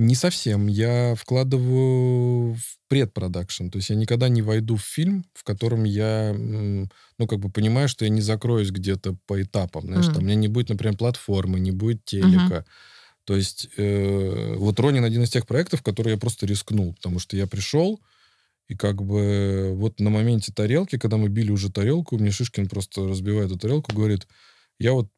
B: Не совсем. Я вкладываю в предпродакшн. То есть я никогда не войду в фильм, в котором я, ну, как бы понимаю, что я не закроюсь где-то по этапам. Знаешь, mm. там у меня не будет, например, платформы, не будет телека. Mm-hmm. То есть э, вот Ронин один из тех проектов, который я просто рискнул, потому что я пришел, и как бы вот на моменте тарелки, когда мы били уже тарелку, мне Шишкин просто разбивает эту тарелку, говорит, я вот,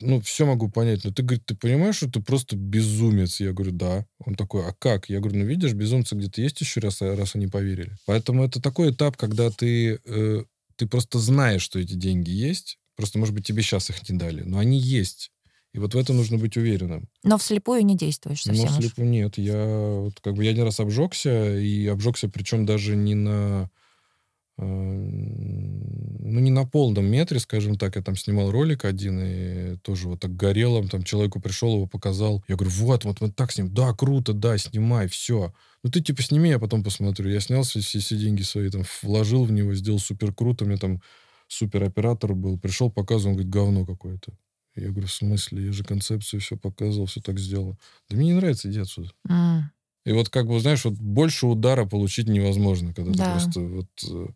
B: ну, все могу понять, но ты, говорит, ты понимаешь, что ты просто безумец? Я говорю, да. Он такой, а как? Я говорю, ну, видишь, безумцы где-то есть еще раз, раз они поверили. Поэтому это такой этап, когда ты, э, ты просто знаешь, что эти деньги есть, просто, может быть, тебе сейчас их не дали, но они есть. И вот в этом нужно быть уверенным.
A: Но вслепую не действуешь совсем
B: Но вслепую уж. нет. Я вот как бы я один раз обжегся, и обжегся причем даже не на ну, не на полном метре, скажем так. Я там снимал ролик один, и тоже вот так горело. Там человеку пришел, его показал. Я говорю, вот, вот мы так снимем. Да, круто, да, снимай, все. Ну, ты типа сними, я потом посмотрю. Я снял все, все, все деньги свои, там, вложил в него, сделал супер круто. У меня там супер оператор был. Пришел, показывал, он говорит, говно какое-то. Я говорю, в смысле? Я же концепцию все показывал, все так сделал. Да мне не нравится, иди отсюда. Mm. И вот как бы, знаешь, вот больше удара получить невозможно, когда да. ты просто вот э,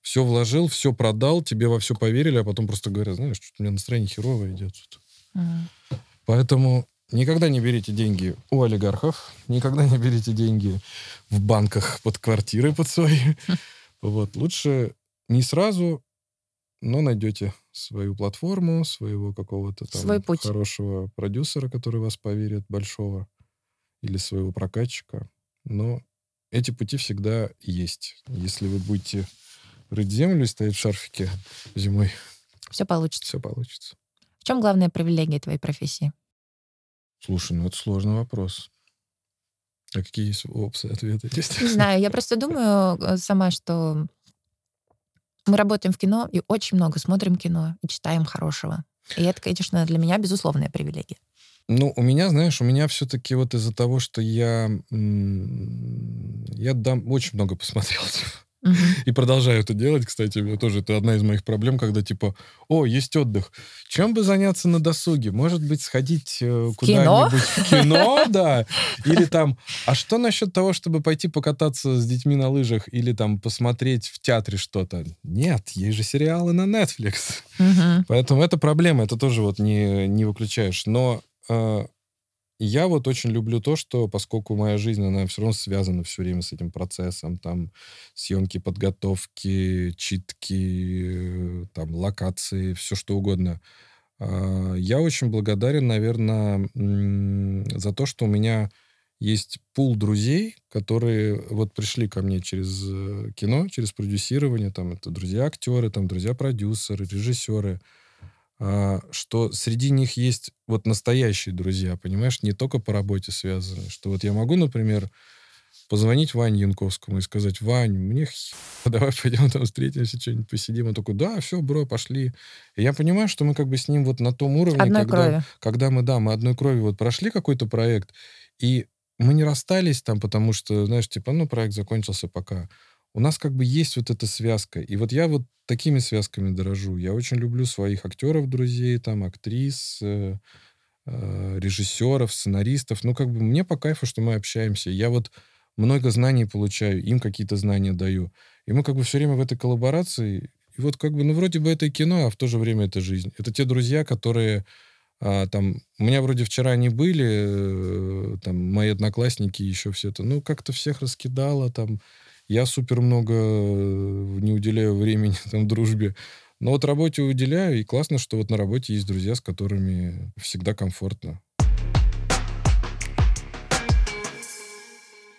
B: все вложил, все продал, тебе во все поверили, а потом просто говорят, знаешь, что у меня настроение херовое идет. Mm. Поэтому никогда не берите деньги у олигархов, никогда не берите деньги в банках под квартиры под свои. Вот. Лучше не сразу, но найдете свою платформу, своего какого-то там Свой путь. хорошего продюсера, который вас поверит, большого, или своего прокатчика. Но эти пути всегда есть. Если вы будете рыть землю и стоять в шарфике зимой,
A: все получится.
B: Все получится.
A: В чем главная привилегия твоей профессии?
B: Слушай, ну это сложный вопрос. А какие есть опции, ответы есть?
A: Не знаю, я просто думаю э, сама, что мы работаем в кино и очень много смотрим кино и читаем хорошего. И это, конечно, для меня безусловная привилегия.
B: Ну, у меня, знаешь, у меня все-таки вот из-за того, что я, я дам, очень много посмотрел. И продолжаю это делать, кстати, это тоже это одна из моих проблем, когда типа, о, есть отдых. Чем бы заняться на досуге? Может быть, сходить э, куда-нибудь в кино, да? Или там, а что насчет того, чтобы пойти покататься с детьми на лыжах или там посмотреть в театре что-то? Нет, есть же сериалы на Netflix. Поэтому это проблема, это тоже вот не, не выключаешь. Но я вот очень люблю то, что поскольку моя жизнь, она все равно связана все время с этим процессом, там, съемки, подготовки, читки, там, локации, все что угодно. А, я очень благодарен, наверное, за то, что у меня есть пул друзей, которые вот пришли ко мне через э, кино, через продюсирование, там, это друзья-актеры, там, друзья-продюсеры, режиссеры, что среди них есть вот настоящие друзья, понимаешь, не только по работе связаны. Что вот я могу, например, позвонить Ване Янковскому и сказать, Вань, мне хер, давай пойдем там встретимся, что-нибудь посидим. Он такой, да, все, бро, пошли. И я понимаю, что мы как бы с ним вот на том уровне,
A: Одной
B: когда,
A: крови.
B: когда мы, да, мы одной крови вот прошли какой-то проект, и мы не расстались там, потому что, знаешь, типа, ну, проект закончился пока. У нас как бы есть вот эта связка. И вот я вот такими связками дорожу. Я очень люблю своих актеров, друзей, там, актрис, э, э, режиссеров, сценаристов. Ну, как бы мне по кайфу, что мы общаемся. Я вот много знаний получаю, им какие-то знания даю. И мы как бы все время в этой коллаборации. И вот как бы, ну, вроде бы это и кино, а в то же время это жизнь. Это те друзья, которые а, там... У меня вроде вчера они были, э, там, мои одноклассники еще все это. Ну, как-то всех раскидало, там... Я супер много э, не уделяю времени там дружбе. Но вот работе уделяю, и классно, что вот на работе есть друзья, с которыми всегда комфортно.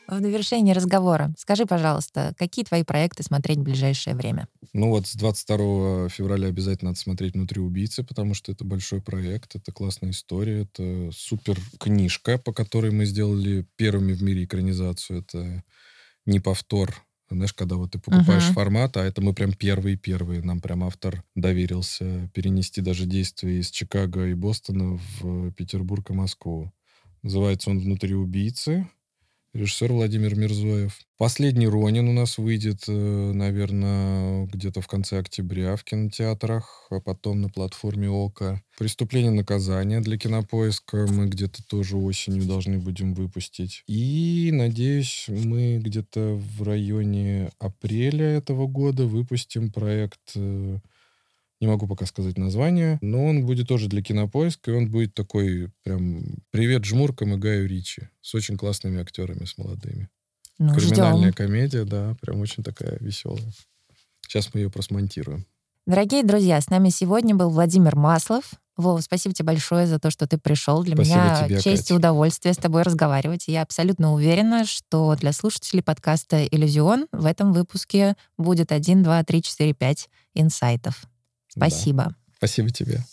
A: В довершении разговора скажи, пожалуйста, какие твои проекты смотреть в ближайшее время?
B: Ну вот с 22 февраля обязательно надо смотреть «Внутри убийцы», потому что это большой проект, это классная история, это супер книжка, по которой мы сделали первыми в мире экранизацию. Это не повтор. Знаешь, когда вот ты покупаешь
A: Мгм.
B: формат, а это мы прям первые-первые. Нам прям автор доверился перенести даже действие из Чикаго и Бостона в Петербург и Москву. Называется он «Внутри убийцы». Режиссер Владимир Мирзоев. Последний Ронин у нас выйдет, наверное, где-то в конце октября в кинотеатрах, а потом на платформе ОКО. «Преступление и наказание» для кинопоиска мы где-то тоже осенью должны будем выпустить. И, надеюсь, мы где-то в районе апреля этого года выпустим проект э, не могу пока сказать название, но он будет тоже для кинопоиска, и он будет такой прям привет жмуркам и Гаю Ричи с очень классными актерами, с молодыми.
A: Ну,
B: Криминальная
A: ждем.
B: комедия, да, прям очень такая веселая. Сейчас мы ее просмонтируем.
A: Дорогие друзья, с нами сегодня был Владимир Маслов. Вова, спасибо тебе большое за то, что ты пришел. Для
B: Спасибо
A: меня
B: тебе,
A: честь
B: Катя.
A: и удовольствие с тобой разговаривать. Я абсолютно уверена, что для слушателей подкаста «Иллюзион» в этом выпуске будет 1, 2, 3, 4, 5 инсайтов.
B: Да.
A: Спасибо.
B: Спасибо тебе.